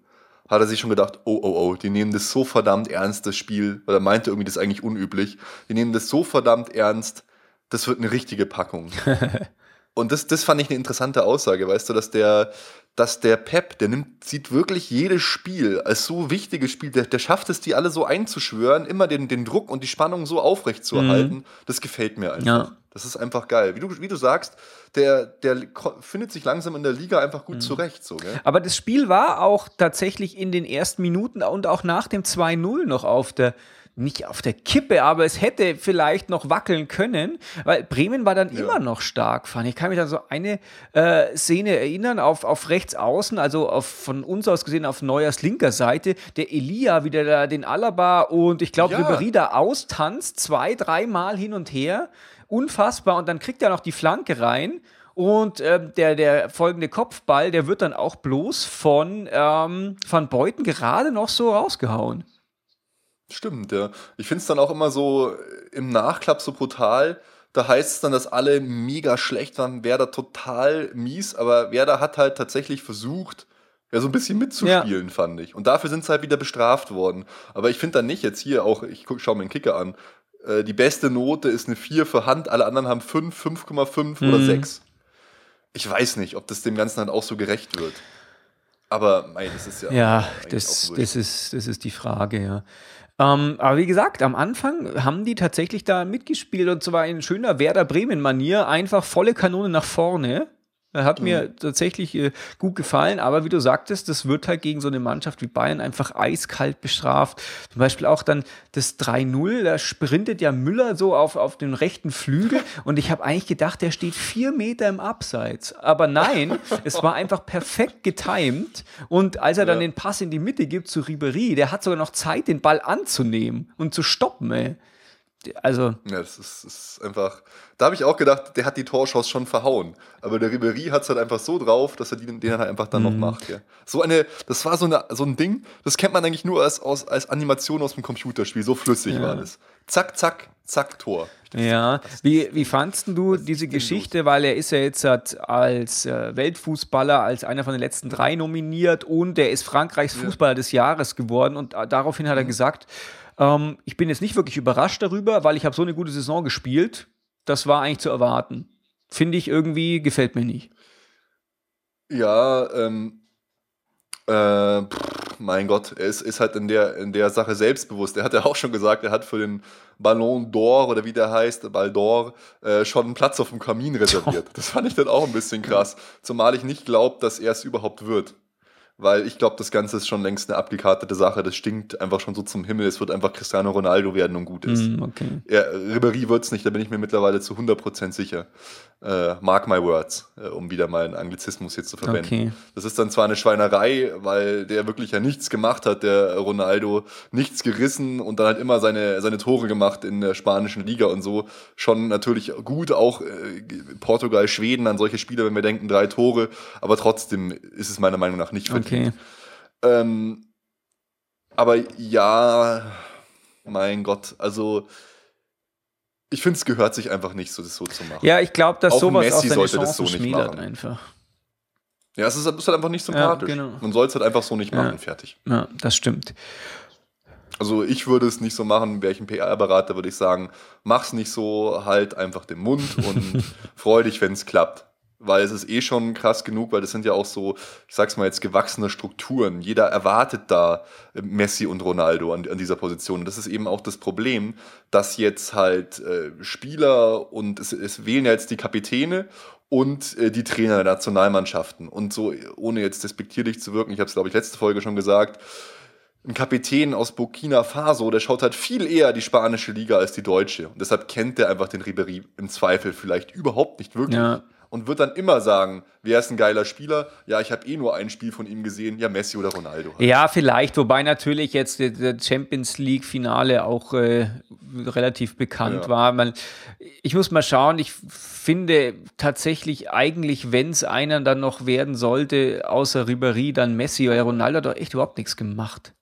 S3: hat er sich schon gedacht, oh, oh, oh, die nehmen das so verdammt ernst, das Spiel, weil er meinte irgendwie, das ist eigentlich unüblich, die nehmen das so verdammt ernst, das wird eine richtige Packung. Und das, das fand ich eine interessante Aussage, weißt du, dass der, dass der Pep, der nimmt, sieht wirklich jedes Spiel als so wichtiges Spiel, der, der schafft es, die alle so einzuschwören, immer den, den Druck und die Spannung so aufrecht zu erhalten. Mhm. Das gefällt mir einfach. Ja. Das ist einfach geil. Wie du, wie du sagst, der, der findet sich langsam in der Liga einfach gut mhm. zurecht. So, gell?
S2: Aber das Spiel war auch tatsächlich in den ersten Minuten und auch nach dem 2-0 noch auf der nicht auf der Kippe, aber es hätte vielleicht noch wackeln können, weil Bremen war dann ja. immer noch stark, fand ich. kann mich an so eine äh, Szene erinnern, auf, auf rechts außen, also auf, von uns aus gesehen auf Neuers linker Seite, der Elia wieder da den Alaba und ich glaube ja. Ribéry da austanzt, zwei, dreimal hin und her, unfassbar und dann kriegt er noch die Flanke rein und ähm, der, der folgende Kopfball, der wird dann auch bloß von ähm, Van Beuten gerade noch so rausgehauen.
S3: Stimmt, ja. Ich finde es dann auch immer so im Nachklapp so brutal. Da heißt es dann, dass alle mega schlecht waren, Werder total mies, aber Werder hat halt tatsächlich versucht, ja, so ein bisschen mitzuspielen, ja. fand ich. Und dafür sind sie halt wieder bestraft worden. Aber ich finde dann nicht jetzt hier auch, ich schaue mir den Kicker an, äh, die beste Note ist eine 4 für Hand, alle anderen haben 5, 5,5 mhm. oder 6. Ich weiß nicht, ob das dem Ganzen dann auch so gerecht wird. Aber mei, das ist ja.
S2: Ja, das, das, ist, das ist die Frage, ja. Ähm, aber wie gesagt, am Anfang haben die tatsächlich da mitgespielt und zwar in schöner Werder Bremen-Manier, einfach volle Kanone nach vorne. Hat mir mhm. tatsächlich äh, gut gefallen, aber wie du sagtest, das wird halt gegen so eine Mannschaft wie Bayern einfach eiskalt bestraft. Zum Beispiel auch dann das 3-0, da sprintet ja Müller so auf, auf den rechten Flügel und ich habe eigentlich gedacht, der steht vier Meter im Abseits. Aber nein, es war einfach perfekt getimt und als er dann ja. den Pass in die Mitte gibt zu Ribery, der hat sogar noch Zeit, den Ball anzunehmen und zu stoppen, ey. Also.
S3: Ja, das ist, ist einfach. Da habe ich auch gedacht, der hat die Torchance schon verhauen. Aber der Ribery hat es halt einfach so drauf, dass er den, den halt einfach dann mhm. noch macht. Ja. So eine, das war so, eine, so ein Ding, das kennt man eigentlich nur als, als, als Animation aus dem Computerspiel. So flüssig ja. war das. Zack, zack, zack, Tor.
S2: Ja, wie, wie fandst du diese Geschichte? Weil er ist ja jetzt als äh, Weltfußballer, als einer von den letzten drei nominiert und er ist Frankreichs Fußballer ja. des Jahres geworden und äh, daraufhin hat er mhm. Ähm, ich bin jetzt nicht wirklich überrascht darüber, weil ich habe so eine gute Saison gespielt. Das war eigentlich zu erwarten. Finde ich irgendwie, gefällt mir nicht.
S3: Ja, ähm, äh, pff, mein Gott, er ist, ist halt in der, in der Sache selbstbewusst. Er hat ja auch schon gesagt, er hat für den Ballon d'Or oder wie der heißt, Ball d'Or, äh, schon einen Platz auf dem Kamin reserviert. Das fand ich dann auch ein bisschen krass. Zumal ich nicht glaube, dass er es überhaupt wird. Weil ich glaube, das Ganze ist schon längst eine abgekartete Sache. Das stinkt einfach schon so zum Himmel. Es wird einfach Cristiano Ronaldo werden und gut ist.
S2: Mm, okay.
S3: Er, Ribéry wird es nicht, da bin ich mir mittlerweile zu 100% sicher. Äh, mark my words, äh, um wieder mal einen Anglizismus hier zu verwenden.
S2: Okay.
S3: Das ist dann zwar eine Schweinerei, weil der wirklich ja nichts gemacht hat, der Ronaldo, nichts gerissen und dann halt immer seine, seine Tore gemacht in der spanischen Liga und so. Schon natürlich gut, auch äh, Portugal, Schweden an solche Spiele, wenn wir denken, drei Tore, aber trotzdem ist es meiner Meinung nach nicht verdient.
S2: Okay.
S3: Ähm, aber ja, mein Gott, also ich finde, es gehört sich einfach nicht, so das so zu machen.
S2: Ja, ich glaube, dass
S3: Auch
S2: sowas
S3: Messi
S2: auch seine
S3: sollte das so nicht machen.
S2: einfach.
S3: Ja, es ist, ist halt einfach nicht sympathisch.
S2: genau.
S3: Man soll es halt einfach so nicht
S2: Ja.
S3: machen, fertig.
S2: Ja, das stimmt.
S3: Also ich würde es nicht so machen, wäre ich ein PR-Berater, würde ich sagen, mach's nicht so, halt einfach den Mund und freu dich, wenn es klappt. Weil es ist eh schon krass genug, weil das sind ja auch so, ich sag's mal jetzt, gewachsene Strukturen. Jeder erwartet da äh, Messi und Ronaldo an, an dieser Position. Und das ist eben auch das Problem, dass jetzt halt äh, Spieler und es, es wählen ja jetzt die Kapitäne und äh, die Trainer der Nationalmannschaften. Und so, ohne jetzt despektierlich zu wirken, ich habe es, glaube ich, letzte Folge schon gesagt, ein Kapitän aus Burkina Faso, der schaut halt viel eher die spanische Liga als die deutsche. Und deshalb kennt der einfach den Ribéry im Zweifel vielleicht überhaupt nicht wirklich.
S2: Ja.
S3: Und wird dann immer sagen, wer ist ein geiler Spieler? Ja, ich habe eh nur ein Spiel von ihm gesehen, ja, Messi oder Ronaldo.
S2: Ja, vielleicht, wobei natürlich jetzt der- der Champions League-Finale auch äh, relativ bekannt
S3: Ja.
S2: war. Man, ich muss mal schauen, ich finde tatsächlich eigentlich, wenn es einer dann noch werden sollte, außer Ribéry, dann Messi oder Ronaldo, hat doch echt überhaupt nichts gemacht.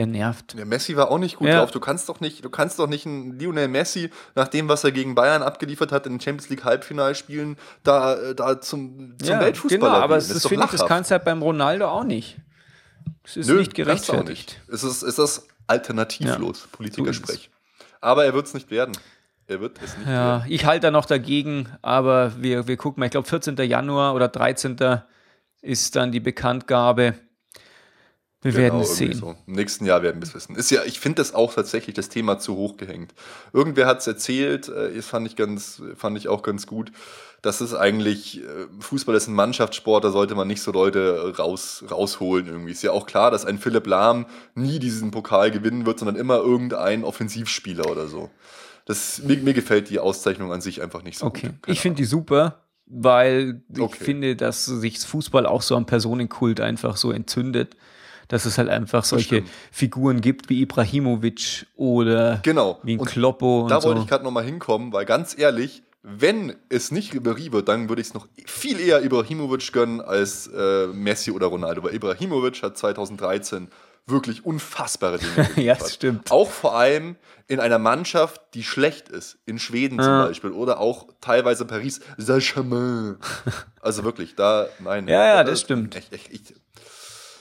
S2: Der nervt.
S3: Der Messi war auch nicht gut
S2: Ja.
S3: drauf. Du kannst doch nicht, du kannst doch nicht einen Lionel Messi, nach dem, was er gegen Bayern abgeliefert hat in den Champions League Halbfinalspielen, da, äh, da zum, zum
S2: Ja,
S3: Weltfußballer
S2: Genau, aber das, das finde ich, das kannst du halt beim Ronaldo auch nicht. Das ist
S3: Nö,
S2: nicht gerechtfertigt.
S3: nicht. Es ist, es ist alternativlos,
S2: So
S3: Politikersprech. Aber er wird es nicht werden. Er wird es nicht
S2: Ja,
S3: werden.
S2: ich halte da noch dagegen, aber wir, wir gucken mal. Ich glaube, 14. Januar oder 13. ist dann die Bekanntgabe. Wir werden es
S3: Genau,
S2: sehen.
S3: So. Im nächsten Jahr werden wir es wissen. Ist ja, ich finde das auch tatsächlich das Thema zu hoch gehängt. Irgendwer hat es erzählt, äh, das fand ich ganz, fand ich auch ganz gut. Das ist eigentlich, äh, Fußball ist ein Mannschaftssport, da sollte man nicht so Leute raus, rausholen irgendwie. Ist ja auch klar, dass ein Philipp Lahm nie diesen Pokal gewinnen wird, sondern immer irgendein Offensivspieler oder so. Das, mir, mir gefällt die Auszeichnung an sich einfach nicht so
S2: Okay,
S3: gut.
S2: Ich finde die super, weil ich
S3: Okay.
S2: finde, dass sich Fußball auch so am Personenkult einfach so entzündet, dass es halt einfach solche. Figuren gibt wie Ibrahimovic oder
S3: Genau.
S2: wie ein
S3: Und
S2: Kloppo und
S3: Da
S2: so.
S3: wollte ich gerade nochmal hinkommen, weil ganz ehrlich, wenn es nicht Ribéry wird, dann würde ich es noch viel eher Ibrahimovic gönnen als äh, Messi oder Ronaldo. Weil Ibrahimovic hat 2013 wirklich unfassbare Dinge.
S2: Ja, das stimmt.
S3: Auch vor allem in einer Mannschaft, die schlecht ist. In Schweden zum
S2: Ja.
S3: Beispiel. Oder auch teilweise Paris. Saint-Germain. Also wirklich, da, nein.
S2: Ja, ja, das stimmt.
S3: Echt, echt, echt.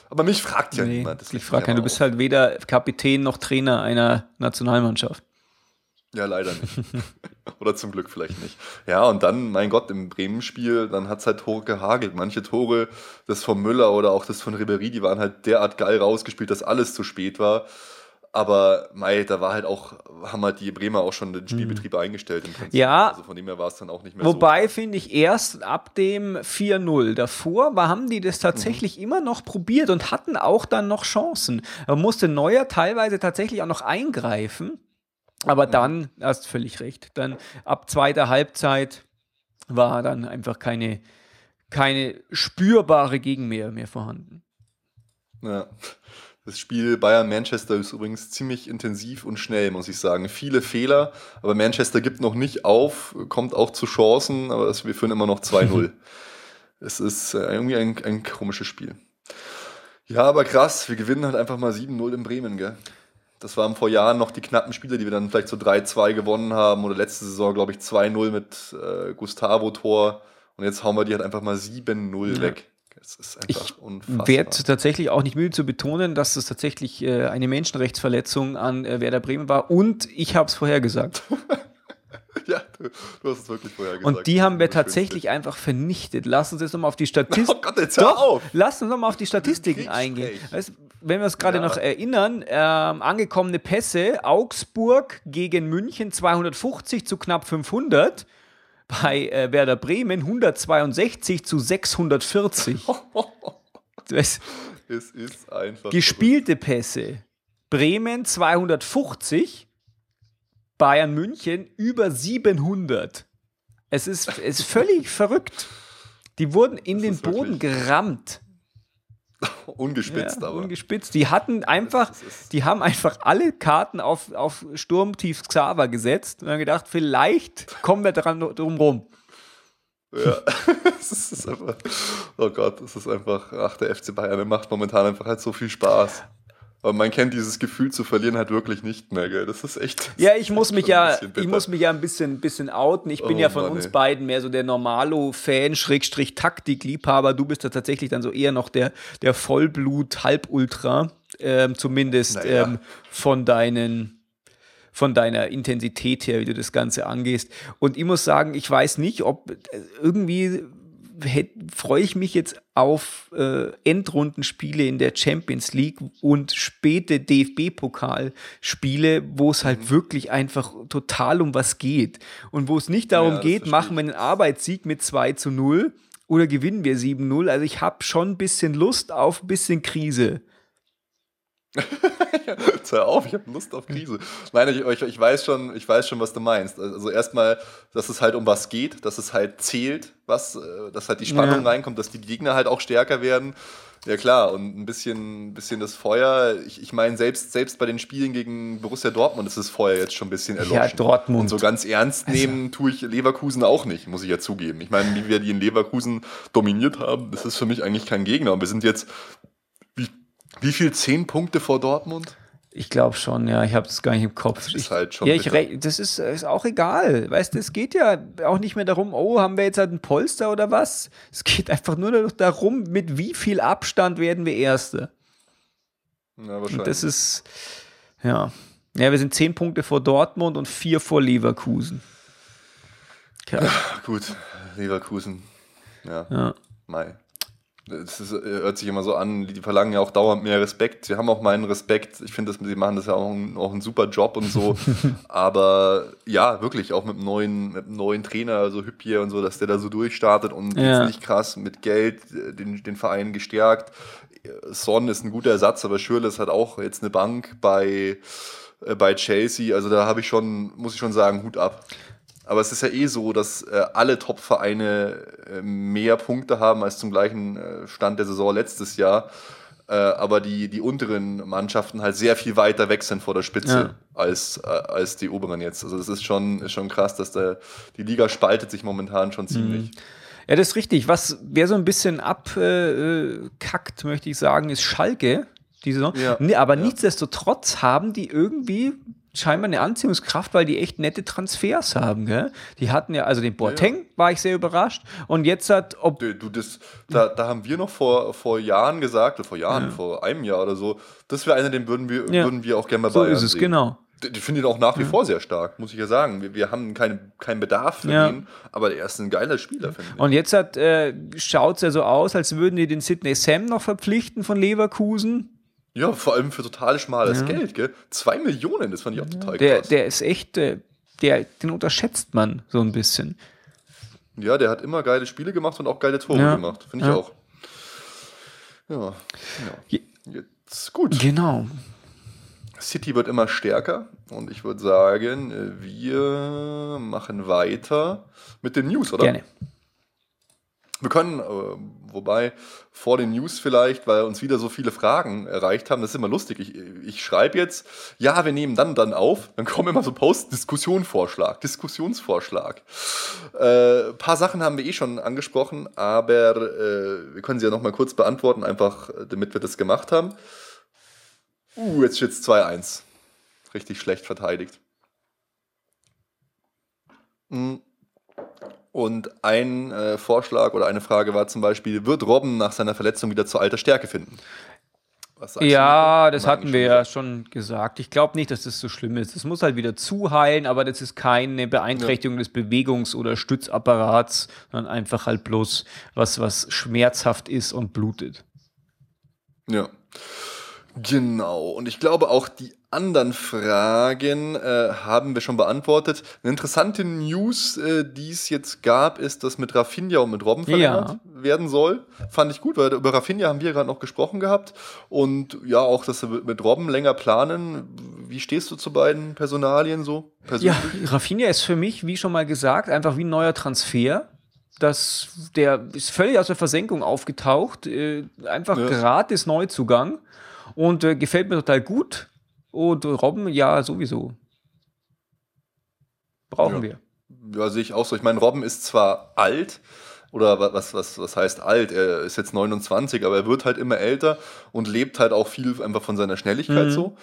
S3: Aber mich fragt ja
S2: Nee,
S3: niemand. Das
S2: ich frage keinen, du bist halt weder Kapitän noch Trainer einer Nationalmannschaft.
S3: Ja, leider nicht. Oder zum Glück vielleicht nicht. Ja, und dann, mein Gott, im Bremen-Spiel, dann hat es halt Tore gehagelt. Manche Tore, das von Müller oder auch das von Ribéry, die waren halt derart geil rausgespielt, dass alles zu spät war. Aber mei, da war halt auch, haben halt die Bremer auch schon den Spielbetrieb eingestellt im Prinzip.
S2: Mhm. Ja.
S3: Also von dem her war es dann auch nicht mehr
S2: Wobei,
S3: so.
S2: finde ich, erst ab dem 4-0 davor war, haben die das tatsächlich
S3: Mhm.
S2: immer noch probiert und hatten auch dann noch Chancen. Man musste Neuer teilweise tatsächlich auch noch eingreifen. Aber
S3: Mhm.
S2: dann, hast völlig recht, dann ab zweiter Halbzeit war dann einfach keine, keine spürbare Gegenwehr mehr vorhanden.
S3: Ja. Das Spiel Bayern-Manchester ist übrigens ziemlich intensiv und schnell, muss ich sagen. Viele Fehler, aber Manchester gibt noch nicht auf, kommt auch zu Chancen, aber wir führen immer noch 2-0. es ist äh, irgendwie ein, ein komisches Spiel. Ja, aber krass, wir gewinnen halt einfach mal 7-0 in Bremen, gell? Das waren vor Jahren noch die knappen Spiele, die wir dann vielleicht so 3-2 gewonnen haben oder letzte Saison, glaube ich, 2-0 mit äh, Gustavo-Tor und jetzt hauen wir die halt einfach mal 7-0
S2: Ja.
S3: weg. Das ist einfach
S2: Ich
S3: unfassbar.
S2: werde tatsächlich auch nicht müde zu betonen, dass es tatsächlich äh, eine Menschenrechtsverletzung an äh, Werder Bremen war und ich habe es vorher gesagt.
S3: Ja, du, du hast es wirklich vorher gesagt.
S2: Und die haben wir
S3: Das das
S2: tatsächlich einfach vernichtet. Lass uns jetzt nochmal auf die Statistik.
S3: Oh Gott, jetzt hör auf!
S2: Lass uns nochmal auf die Statistiken eingehen. Weißt, wenn wir uns gerade
S3: Ja.
S2: noch erinnern, ähm, angekommene Pässe, Augsburg gegen München 250 zu knapp 500. Bei äh, Werder Bremen 162 zu 640. Das,
S3: Es ist einfach.
S2: Gespielte Pässe. Bremen 250, Bayern München über 700. Es ist, es ist völlig verrückt. Die wurden in den Boden gerammt.
S3: Ungespitzt,
S2: ja,
S3: aber.
S2: Ungespitzt. Die hatten einfach,
S3: Das ist-
S2: die haben einfach alle Karten auf, auf Sturmtief Xaver gesetzt und haben gedacht, vielleicht kommen wir dran drum rum.
S3: Ja, es ist einfach. Oh Gott, es ist einfach. Ach, der FC Bayern der macht momentan einfach halt so viel Spaß. Aber man kennt dieses Gefühl zu verlieren halt wirklich nicht mehr, gell? Das ist echt.
S2: Ja, ich muss mich ja, ich muss mich ja ein bisschen, bisschen outen. Ich bin
S3: Oh
S2: ja von
S3: Mann,
S2: uns
S3: ey.
S2: beiden mehr so der Normalo-Fan, Schrägstrich Taktik-Liebhaber. Du bist da tatsächlich dann so eher noch der, der Vollblut-Halbultra, ähm, zumindest
S3: Naja.
S2: ähm, von deinen von deiner Intensität her, wie du das Ganze angehst. Und ich muss sagen, ich weiß nicht, ob äh, irgendwie freue ich mich jetzt auf äh, Endrundenspiele in der Champions League und späte DFB-Pokalspiele, wo es
S3: Mhm.
S2: halt wirklich einfach total um was geht. Und wo es nicht darum
S3: Ja,
S2: geht, machen wir einen Arbeitssieg mit 2 zu 0 oder gewinnen wir 7-0. Also ich habe schon ein bisschen Lust auf ein bisschen Krise.
S3: Jetzt hör auf, ich habe Lust auf Krise. Nein, ich, ich, ich, weiß schon, ich weiß schon, was du meinst. Also erstmal, dass es halt um was geht, dass es halt zählt, was, äh, dass halt die Spannung
S2: Ja.
S3: reinkommt, dass die Gegner halt auch stärker werden. Ja klar, und ein bisschen, bisschen das Feuer. Ich, ich meine, selbst, selbst bei den Spielen gegen Borussia Dortmund ist das Feuer jetzt schon ein bisschen erloschen.
S2: Ja, Dortmund.
S3: Und so ganz ernst nehmen tue ich Leverkusen auch nicht, muss ich ja zugeben. Ich meine, wie wir die in Leverkusen dominiert haben, das ist für mich eigentlich kein Gegner. Und wir sind jetzt, wie, viel? Zehn Punkte vor Dortmund?
S2: Ich glaube schon, ja, ich habe es gar nicht im Kopf.
S3: ist
S2: ich,
S3: halt schon
S2: Ja, ich das ist, ist auch egal. Weißt du, es geht ja auch nicht mehr darum, oh, haben wir jetzt halt ein Polster oder was? Es geht einfach nur noch darum, mit wie viel Abstand werden wir Erste.
S3: Ja,
S2: Und
S3: wahrscheinlich.
S2: das ist, ja. Ja, wir sind zehn Punkte vor Dortmund und vier vor Leverkusen. Ja,
S3: Gut, Leverkusen. Ja,
S2: ja.
S3: Mai. Das ist, äh, hört sich immer so an, die verlangen ja auch dauernd mehr Respekt. Sie haben auch meinen Respekt. Ich finde, sie machen das ja auch, ein- auch einen super Job und so. Aber ja, wirklich, auch mit einem neuen, mit einem neuen Trainer, also Hüppier und so, dass der da so durchstartet und
S2: Ja.
S3: jetzt nicht krass mit Geld äh, den, den Verein gestärkt. Son ist ein guter Ersatz, aber Schürrle ist halt auch jetzt eine Bank bei, äh, bei Chelsea. Also da habe ich schon, muss ich schon sagen, Hut ab. Aber es ist ja eh so, dass äh, alle Top-Vereine äh, mehr Punkte haben als zum gleichen äh, Stand der Saison letztes Jahr. Äh, aber die, die unteren Mannschaften halt sehr viel weiter weg sind vor der Spitze
S2: Ja.
S3: als, äh, als die oberen jetzt. Also das ist schon, ist schon krass, dass der, die Liga spaltet sich momentan schon ziemlich.
S2: Ja, das ist richtig. Was wer so ein bisschen abkackt, kackt, möchte ich sagen, ist Schalke. Die Saison.
S3: Ja.
S2: Nee, aber
S3: Ja.
S2: nichtsdestotrotz haben die irgendwie scheinbar eine Anziehungskraft, weil die echt nette Transfers haben. Gell? Die hatten ja, also den Boateng war ich sehr überrascht. Und jetzt hat, ob
S3: Du, du, das, da, da haben wir noch vor, vor Jahren gesagt, oder vor Jahren, vor einem Jahr oder so, das wäre einer, den würden wir,
S2: Ja.
S3: würden wir auch gerne bei
S2: so
S3: Bayern
S2: ist es,
S3: sehen.
S2: genau.
S3: Die, finde ich auch nach wie vor sehr stark, muss ich ja sagen. Wir, wir haben keine, keinen Bedarf für
S2: Ja.
S3: ihn, aber er ist ein geiler Spieler, finde ich.
S2: Und jetzt äh, schaut es ja so aus, als würden die den Sidney Sam noch verpflichten von Leverkusen.
S3: Ja, vor allem für total schmales Geld, gell? Zwei Millionen, das fand ich auch total
S2: Der,
S3: krass.
S2: der ist echt, äh, der, den unterschätzt man so ein bisschen.
S3: ja, der hat immer geile Spiele gemacht und auch geile Tore
S2: Ja.
S3: gemacht, finde ich
S2: Ja.
S3: auch. Ja, ja. Jetzt gut.
S2: Genau.
S3: City wird immer stärker und ich würde sagen, äh, wir machen weiter mit den News, oder?
S2: Gerne.
S3: Wir können, äh, wobei vor den News vielleicht, weil uns wieder so viele Fragen erreicht haben, das ist immer lustig. Ich, ich schreibe jetzt, ja, wir nehmen dann dann auf, dann kommen immer so Posts, Diskussionsvorschlag. Äh, paar Sachen haben wir eh schon angesprochen, aber äh, wir können sie ja nochmal kurz beantworten, einfach äh, damit wir das gemacht haben. Uh, jetzt steht es 2-1. Richtig schlecht verteidigt. Mm. Und ein äh, Vorschlag oder eine Frage war zum Beispiel, wird Robben nach seiner Verletzung wieder zur alter Stärke finden?
S2: Ja, das hatten wir ja schon gesagt. Ich glaube nicht, dass das so schlimm ist. Es muss halt wieder zuheilen, aber das ist keine Beeinträchtigung des Bewegungs- oder Stützapparats, sondern einfach halt bloß was, was schmerzhaft ist und blutet.
S3: Ja. Genau, und ich glaube auch die anderen Fragen äh, haben wir schon beantwortet. Eine interessante News, äh, die es jetzt gab, ist, dass mit Rafinha und mit Robben verlängert
S2: Ja.
S3: werden soll. Fand ich gut, weil über Rafinha haben wir gerade noch gesprochen gehabt. Und ja, auch, dass wir mit Robben länger planen. Wie stehst du zu beiden Personalien so
S2: Ja,
S3: persönlich?
S2: Rafinha ist für mich, wie schon mal gesagt, einfach wie ein neuer Transfer. Das, der ist völlig aus der Versenkung aufgetaucht. Äh, einfach
S3: Ja.
S2: gratis Neuzugang. Und äh, gefällt mir total gut. Und Robben, ja, sowieso. Brauchen
S3: Ja.
S2: wir.
S3: Ja, sehe ich auch so. Ich meine, Robben ist zwar alt, oder wa- was, was, was heißt alt? Er ist jetzt 29, aber er wird halt immer älter und lebt halt auch viel einfach von seiner Schnelligkeit
S2: Mhm.
S3: so.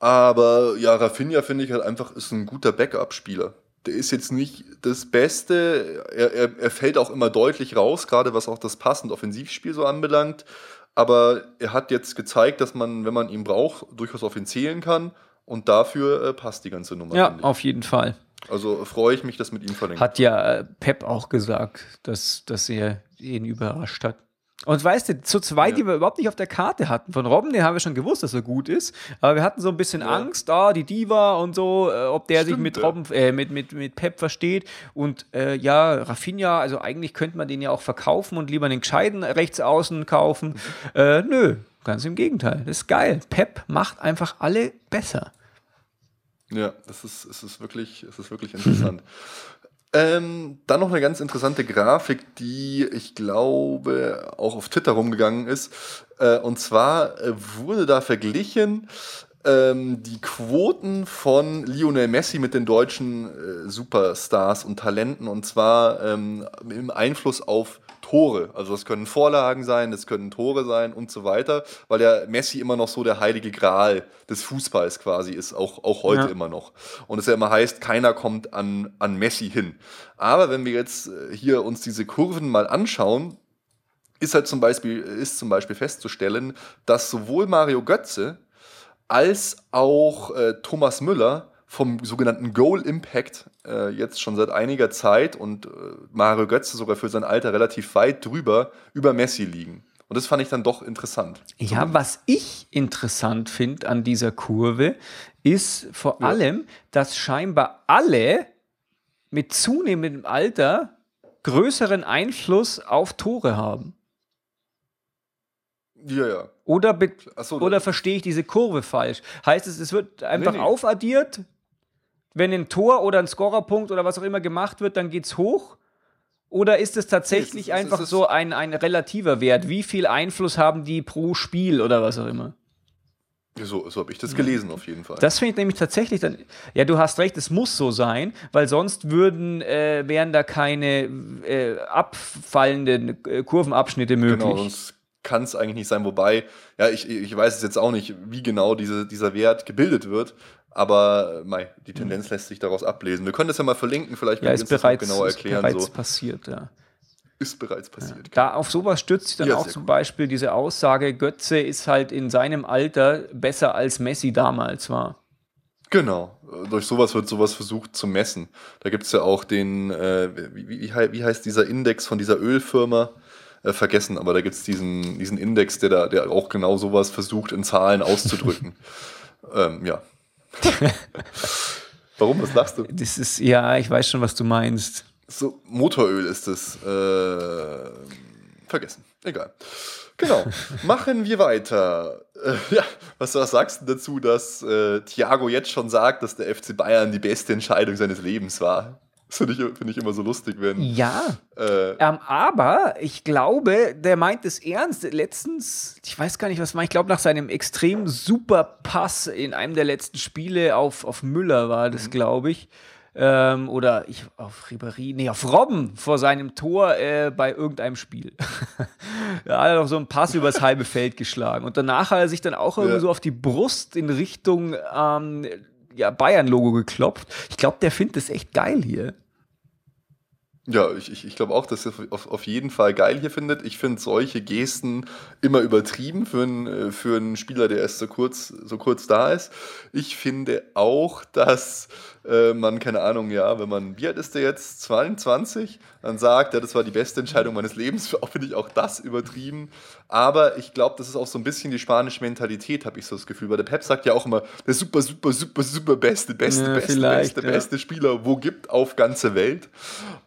S3: Aber ja, Rafinha finde ich halt einfach ist ein guter Backup-Spieler. Der ist jetzt nicht das Beste. Er, er, er fällt auch immer deutlich raus, gerade was auch das passend Offensivspiel so anbelangt. Aber er hat jetzt gezeigt, dass man, wenn man ihn braucht, durchaus auf ihn zählen kann. Und dafür äh, passt die ganze Nummer.
S2: Ja, auf jeden Fall.
S3: Also freue ich mich, dass mit ihm verlängert.
S2: Hat ja äh, Pep auch gesagt, dass, dass er ihn überrascht hat. Und weißt du, zu zweit,
S3: Ja.
S2: die wir überhaupt nicht auf der Karte hatten. Von Robben, den haben wir schon gewusst, dass er gut ist. Aber wir hatten so ein bisschen
S3: Ja.
S2: Angst, ah, die Diva und so, äh, ob der sich
S3: Stimmt,
S2: mit
S3: ja.
S2: Robben, äh, mit, mit, mit Pep versteht. Und äh, ja, Rafinha, also eigentlich könnte man den ja auch verkaufen und lieber einen gescheiten Rechtsaußen kaufen. äh, nö, ganz im Gegenteil. Das ist geil. Pep macht einfach alle besser.
S3: Ja, das ist, es ist wirklich, es ist wirklich interessant. ähm, dann noch eine ganz interessante Grafik, die ich glaube auch auf Twitter rumgegangen ist. Äh, und zwar äh, wurde da verglichen ähm, die Quoten von Lionel Messi mit den deutschen äh, Superstars und Talenten und zwar ähm, im Einfluss auf Tore. Also das können Vorlagen sein, das können Tore sein und so weiter, weil der Messi immer noch so der heilige Gral des Fußballs quasi ist, auch, auch heute
S2: Ja.
S3: immer noch. Und es ja immer heißt, keiner kommt an, an Messi hin. Aber wenn wir jetzt äh, hier uns diese Kurven mal anschauen, ist halt zum Beispiel, ist zum Beispiel festzustellen, dass sowohl Mario Götze als auch äh, Thomas Müller vom sogenannten Goal Impact äh, jetzt schon seit einiger Zeit und äh, Mario Götze sogar für sein Alter relativ weit drüber über Messi liegen. Und das fand ich dann doch interessant.
S2: Ja, was ich interessant finde an dieser Kurve, ist vor
S3: Ja.
S2: allem, dass scheinbar alle mit zunehmendem Alter größeren Einfluss auf Tore haben.
S3: Ja, ja.
S2: Oder,
S3: Achso,
S2: oder verstehe ich diese Kurve falsch? Heißt es, es wird einfach
S3: Nee, nee.
S2: aufaddiert, wenn ein Tor oder ein Scorerpunkt oder was auch immer gemacht wird, dann geht's hoch? Oder ist es tatsächlich
S3: es es
S2: einfach
S3: ist-
S2: so ein, ein relativer Wert? Wie viel Einfluss haben die pro Spiel oder was auch immer?
S3: so, so habe ich das gelesen auf jeden Fall.
S2: Das finde ich nämlich tatsächlich dann. Ja, du hast recht, es muss so sein, weil sonst würden, äh, wären da keine äh, abfallenden äh, Kurvenabschnitte möglich.
S3: Genau, sonst kann es eigentlich nicht sein. Wobei, ja, ich, ich weiß es jetzt auch nicht, wie genau diese, dieser Wert gebildet wird. Aber äh, mei, die Tendenz lässt sich daraus ablesen. Wir können das ja mal verlinken, vielleicht
S2: ja, ist bereits,
S3: genauer
S2: ist
S3: erklären.
S2: bereits
S3: So.
S2: passiert, ja.
S3: Ist bereits passiert.
S2: Da auf sowas stützt sich dann
S3: Ja,
S2: auch zum
S3: cool.
S2: Beispiel diese Aussage, Götze ist halt in seinem Alter besser als Messi damals war.
S3: Genau. Durch sowas wird sowas versucht zu messen. Da gibt es ja auch den, äh, wie, wie, wie heißt dieser Index von dieser Ölfirma? Äh, vergessen, aber da gibt es diesen, diesen Index, der da, der auch genau sowas versucht, in Zahlen auszudrücken. ähm, ja. Warum? Was lachst du?
S2: Das ist, ja, ich weiß schon, was du meinst.
S3: So, Motoröl ist es. Äh, vergessen. Egal. Genau. Machen wir weiter. Äh, ja, was, was sagst du dazu, dass äh, Thiago jetzt schon sagt, dass der FC Bayern die beste Entscheidung seines Lebens war? Finde ich, find ich immer so lustig, wenn.
S2: Ja,
S3: Äh,
S2: Ähm, aber ich glaube, der meint es ernst. Letztens, ich weiß gar nicht, was war, ich glaube, nach seinem extrem super Pass in einem der letzten Spiele auf, auf Müller war das, glaube ich. Ähm, oder ich, auf Ribéry, nee, auf Robben vor seinem Tor äh, bei irgendeinem Spiel. da hat er doch so einen Pass übers halbe Feld geschlagen. Und danach hat er sich dann auch irgendwie
S3: Ja.
S2: so auf die Brust in Richtung ähm, ja, Bayern-Logo geklopft. Ich glaube, der findet es echt geil hier.
S3: Ja, ich, ich, ich glaube auch, dass er auf, auf jeden Fall geil hier findet. Ich finde solche Gesten immer übertrieben für einen, äh, für einen Spieler, der erst so kurz, so kurz da ist. Ich finde auch, dass äh, man, keine Ahnung, ja, wenn man, wie alt ist der jetzt, 22, dann sagt, ja, das war die beste Entscheidung meines Lebens, finde ich auch das übertrieben. Aber ich glaube, das ist auch so ein bisschen die spanische Mentalität, habe ich so das Gefühl. Weil der Pep sagt ja auch immer, der super, super, super, super beste, beste, ja, beste, beste, ja. beste Spieler, wo gibt auf ganze Welt.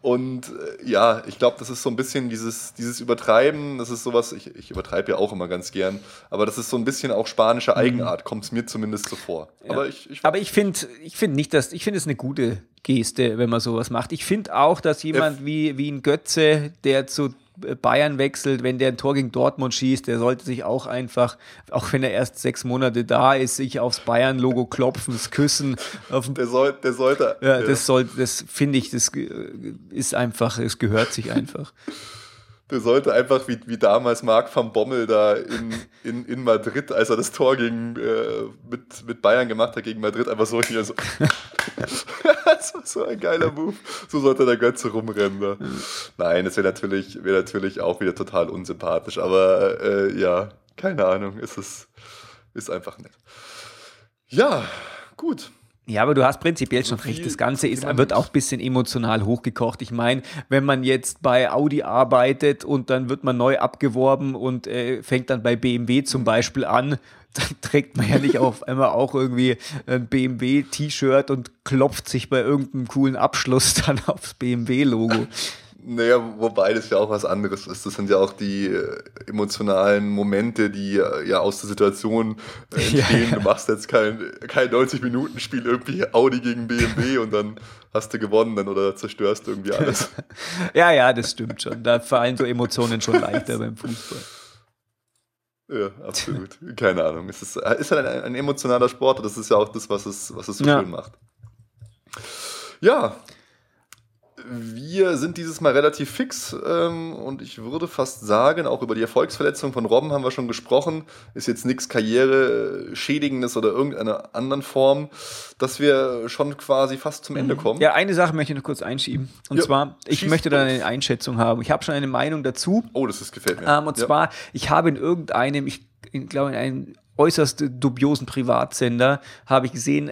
S3: Und äh, ja, ich glaube, das ist so ein bisschen dieses, dieses Übertreiben, das ist sowas, ich, ich übertreibe ja auch immer ganz gern, aber das ist so ein bisschen auch spanische mhm. Eigenart, kommt es mir zumindest so vor.
S2: Ja. Aber ich, ich, aber ich finde ich find nicht, dass, ich finde es eine gute Geste, wenn man sowas macht. Ich finde auch, dass jemand F wie, wie ein Götze, der zu Bayern wechselt, wenn der ein Tor gegen Dortmund schießt, der sollte sich auch einfach, auch wenn er erst sechs Monate da ist, sich aufs Bayern-Logo klopfen, das küssen.
S3: der, soll, der sollte.
S2: Ja, ja. das soll, das finde ich, das ist einfach, es gehört sich einfach.
S3: Der sollte einfach wie, wie damals Marc van Bommel da in, in, in Madrid, als er das Tor gegen, äh, mit, mit Bayern gemacht hat gegen Madrid, einfach so hier so. Das war so ein geiler Move. So sollte der Götze rumrennen. Da. Nein, das wäre natürlich, wär natürlich auch wieder total unsympathisch, aber äh, ja, keine Ahnung, ist es ist einfach nett. Ja, gut.
S2: Ja, aber du hast prinzipiell schon recht. Das Ganze ist, wird auch ein bisschen emotional hochgekocht. Ich meine, wenn man jetzt bei Audi arbeitet und dann wird man neu abgeworben und äh, fängt dann bei BMW zum Beispiel an, trägt man ja nicht auf einmal auch irgendwie ein BMW-T-Shirt und klopft sich bei irgendeinem coolen Abschluss dann aufs BMW-Logo.
S3: Naja, wobei das ja auch was anderes ist. Das sind ja auch die äh, emotionalen Momente, die äh, ja aus der Situation äh, entstehen. Ja, ja. Du machst jetzt kein, kein 90-Minuten-Spiel irgendwie Audi gegen BMW und dann hast du gewonnen dann oder zerstörst irgendwie alles.
S2: ja, ja, das stimmt schon. Da fallen so Emotionen schon leichter beim Fußball.
S3: Ja, absolut. Keine Ahnung. Es ist, ist halt ein, ein emotionaler Sport und das ist ja auch das, was es, was es so ja. schön macht. Ja, wir sind dieses Mal relativ fix ähm, und ich würde fast sagen, auch über die Erfolgsverletzung von Robben haben wir schon gesprochen. Ist jetzt nichts Karriere-Schädigendes oder irgendeiner anderen Form, dass wir schon quasi fast zum Ende mhm. kommen.
S2: Ja, eine Sache möchte ich noch kurz einschieben. Und ja, zwar, ich möchte da eine Einschätzung haben. Ich habe schon eine Meinung dazu.
S3: Oh, das ist, gefällt mir.
S2: Ähm, und ja. zwar, ich habe in irgendeinem, ich glaube, in einem äußerst dubiosen Privatsender, habe ich gesehen,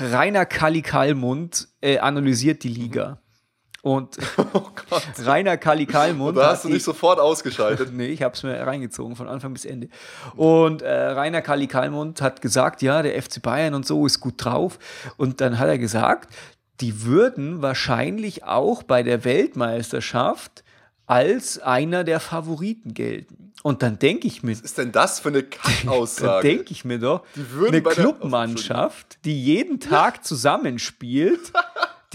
S2: Rainer Kalli Kallmund äh, analysiert die Liga. Und oh Rainer Kali Kalmund.
S3: Da hast du nicht sofort ausgeschaltet.
S2: nee, ich habe es mir reingezogen von Anfang bis Ende. Und äh, Rainer Kali Kalmund hat gesagt, ja, der FC Bayern und so ist gut drauf. Und dann hat er gesagt, die würden wahrscheinlich auch bei der Weltmeisterschaft als einer der Favoriten gelten. Und dann denke ich mir.
S3: Was ist denn das für eine Kackaussage?
S2: dann denke ich mir doch, eine Clubmannschaft, die jeden Tag zusammenspielt,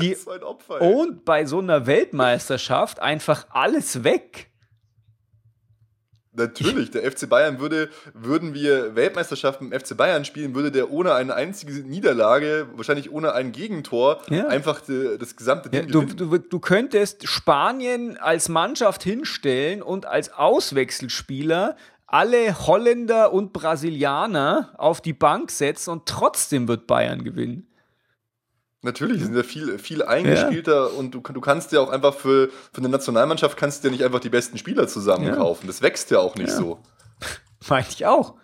S2: die Opfer, und bei so einer Weltmeisterschaft einfach alles weg.
S3: Natürlich, der FC Bayern würde, würden wir Weltmeisterschaften im FC Bayern spielen, würde der ohne eine einzige Niederlage, wahrscheinlich ohne ein Gegentor, ja. einfach de, das gesamte
S2: Ding ja, du, du, du, könntest Spanien als Mannschaft hinstellen und als Auswechselspieler alle Holländer und Brasilianer auf die Bank setzen und trotzdem wird Bayern gewinnen.
S3: Natürlich, die sind ja viel, viel eingespielter ja. und du, du kannst ja auch einfach für, für eine Nationalmannschaft kannst du ja nicht einfach die besten Spieler zusammenkaufen. Ja. Das wächst ja auch nicht ja. so.
S2: Meinte ich auch.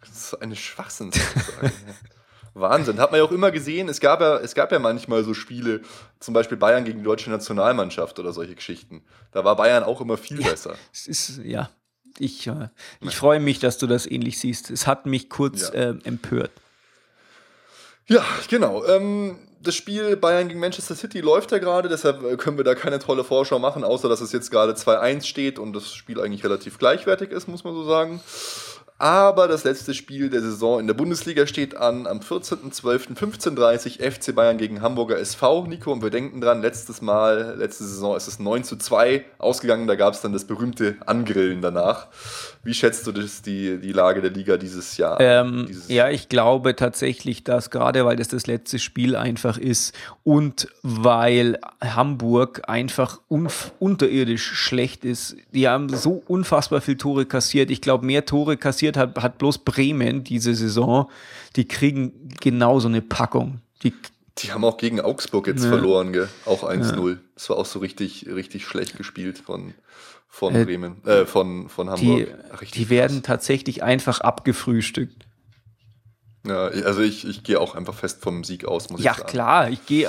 S3: Das ist eine Schwachsinn. Wahnsinn. Hat man ja auch immer gesehen, es gab ja, es gab ja manchmal so Spiele, zum Beispiel Bayern gegen die deutsche Nationalmannschaft oder solche Geschichten. Da war Bayern auch immer viel besser.
S2: Es ist, ja. Ich, äh, ich freue mich, dass du das ähnlich siehst. Es hat mich kurz äh, empört.
S3: Ja, genau. Ähm, das Spiel Bayern gegen Manchester City läuft ja gerade, deshalb äh, können wir da keine tolle Vorschau machen, außer dass es jetzt gerade 2-1 steht und das Spiel eigentlich relativ gleichwertig ist, muss man so sagen. Aber das letzte Spiel der Saison in der Bundesliga steht an am 14.12.15.30 FC Bayern gegen Hamburger SV. Nico, und wir denken dran, letztes Mal, letzte Saison ist es 9 zu 2 ausgegangen, da gab es dann das berühmte Angrillen danach. Wie schätzt du das, die, die Lage der Liga dieses Jahr?
S2: Ähm,
S3: dieses
S2: ja, ich glaube tatsächlich, dass gerade weil das das letzte Spiel einfach ist und weil Hamburg einfach unterirdisch schlecht ist. Die haben so unfassbar viele Tore kassiert. Ich glaube, mehr Tore kassiert hat, hat bloß Bremen diese Saison. Die kriegen genau so eine Packung. Die,
S3: die haben auch gegen Augsburg jetzt ja. verloren, gell? Auch 1-0. Ja. Das war auch so richtig, richtig schlecht gespielt von, von äh, Bremen, äh, von, von Hamburg.
S2: Die, die werden tatsächlich einfach abgefrühstückt.
S3: Ja, also ich, ich gehe auch einfach fest vom Sieg aus, muss
S2: Ja,
S3: ich sagen.
S2: klar, ich gehe,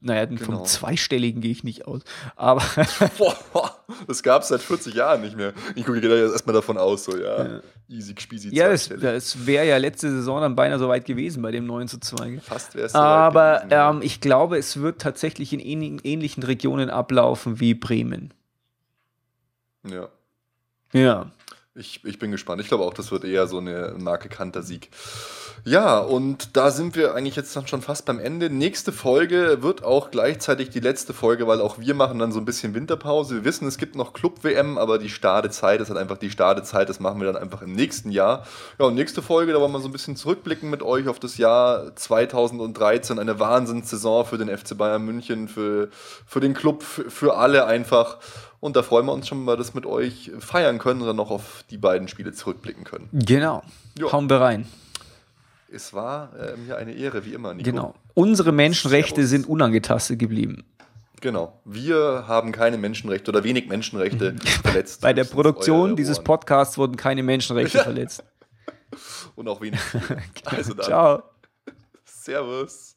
S2: naja,
S3: Genau.
S2: vom Zweistelligen gehe ich nicht aus. Aber
S3: Boah, das gab es seit 40 Jahren nicht mehr. Ich gucke da jetzt erstmal davon aus, so, ja, easy, spießy,
S2: ja, das,
S3: zweistellig.
S2: das wäre ja letzte Saison dann beinahe so weit gewesen bei dem 9 zu 2.
S3: Fast wäre es
S2: Aber ähm, ich glaube, es wird tatsächlich in ähnlichen Regionen ablaufen wie Bremen.
S3: Ja.
S2: Ja.
S3: Ich, ich bin gespannt. Ich glaube auch, das wird eher so eine Marke Kanter-Sieg. Ja, und da sind wir eigentlich jetzt dann schon fast beim Ende. Nächste Folge wird auch gleichzeitig die letzte Folge, weil auch wir machen dann so ein bisschen Winterpause. Wir wissen, es gibt noch Club-WM, aber die Stadezeit ist halt einfach die Stadezeit. Das machen wir dann einfach im nächsten Jahr. Ja, und nächste Folge, da wollen wir so ein bisschen zurückblicken mit euch auf das Jahr 2013. Eine Wahnsinnssaison für den FC Bayern München, für, für den Club, für, für alle einfach. Und da freuen wir uns schon, weil wir das mit euch feiern können und dann noch auf die beiden Spiele zurückblicken können.
S2: Genau.
S3: Ja.
S2: Hauen wir rein.
S3: Es war äh, mir eine Ehre, wie immer, Nico.
S2: Genau. Unsere Menschenrechte
S3: Servus.
S2: sind unangetastet geblieben.
S3: Genau. Wir haben keine Menschenrechte oder wenig Menschenrechte verletzt.
S2: Bei der Produktion dieses. Podcasts wurden keine Menschenrechte verletzt.
S3: Und auch wenig. Tiere. Also dann.
S2: Ciao.
S3: Servus.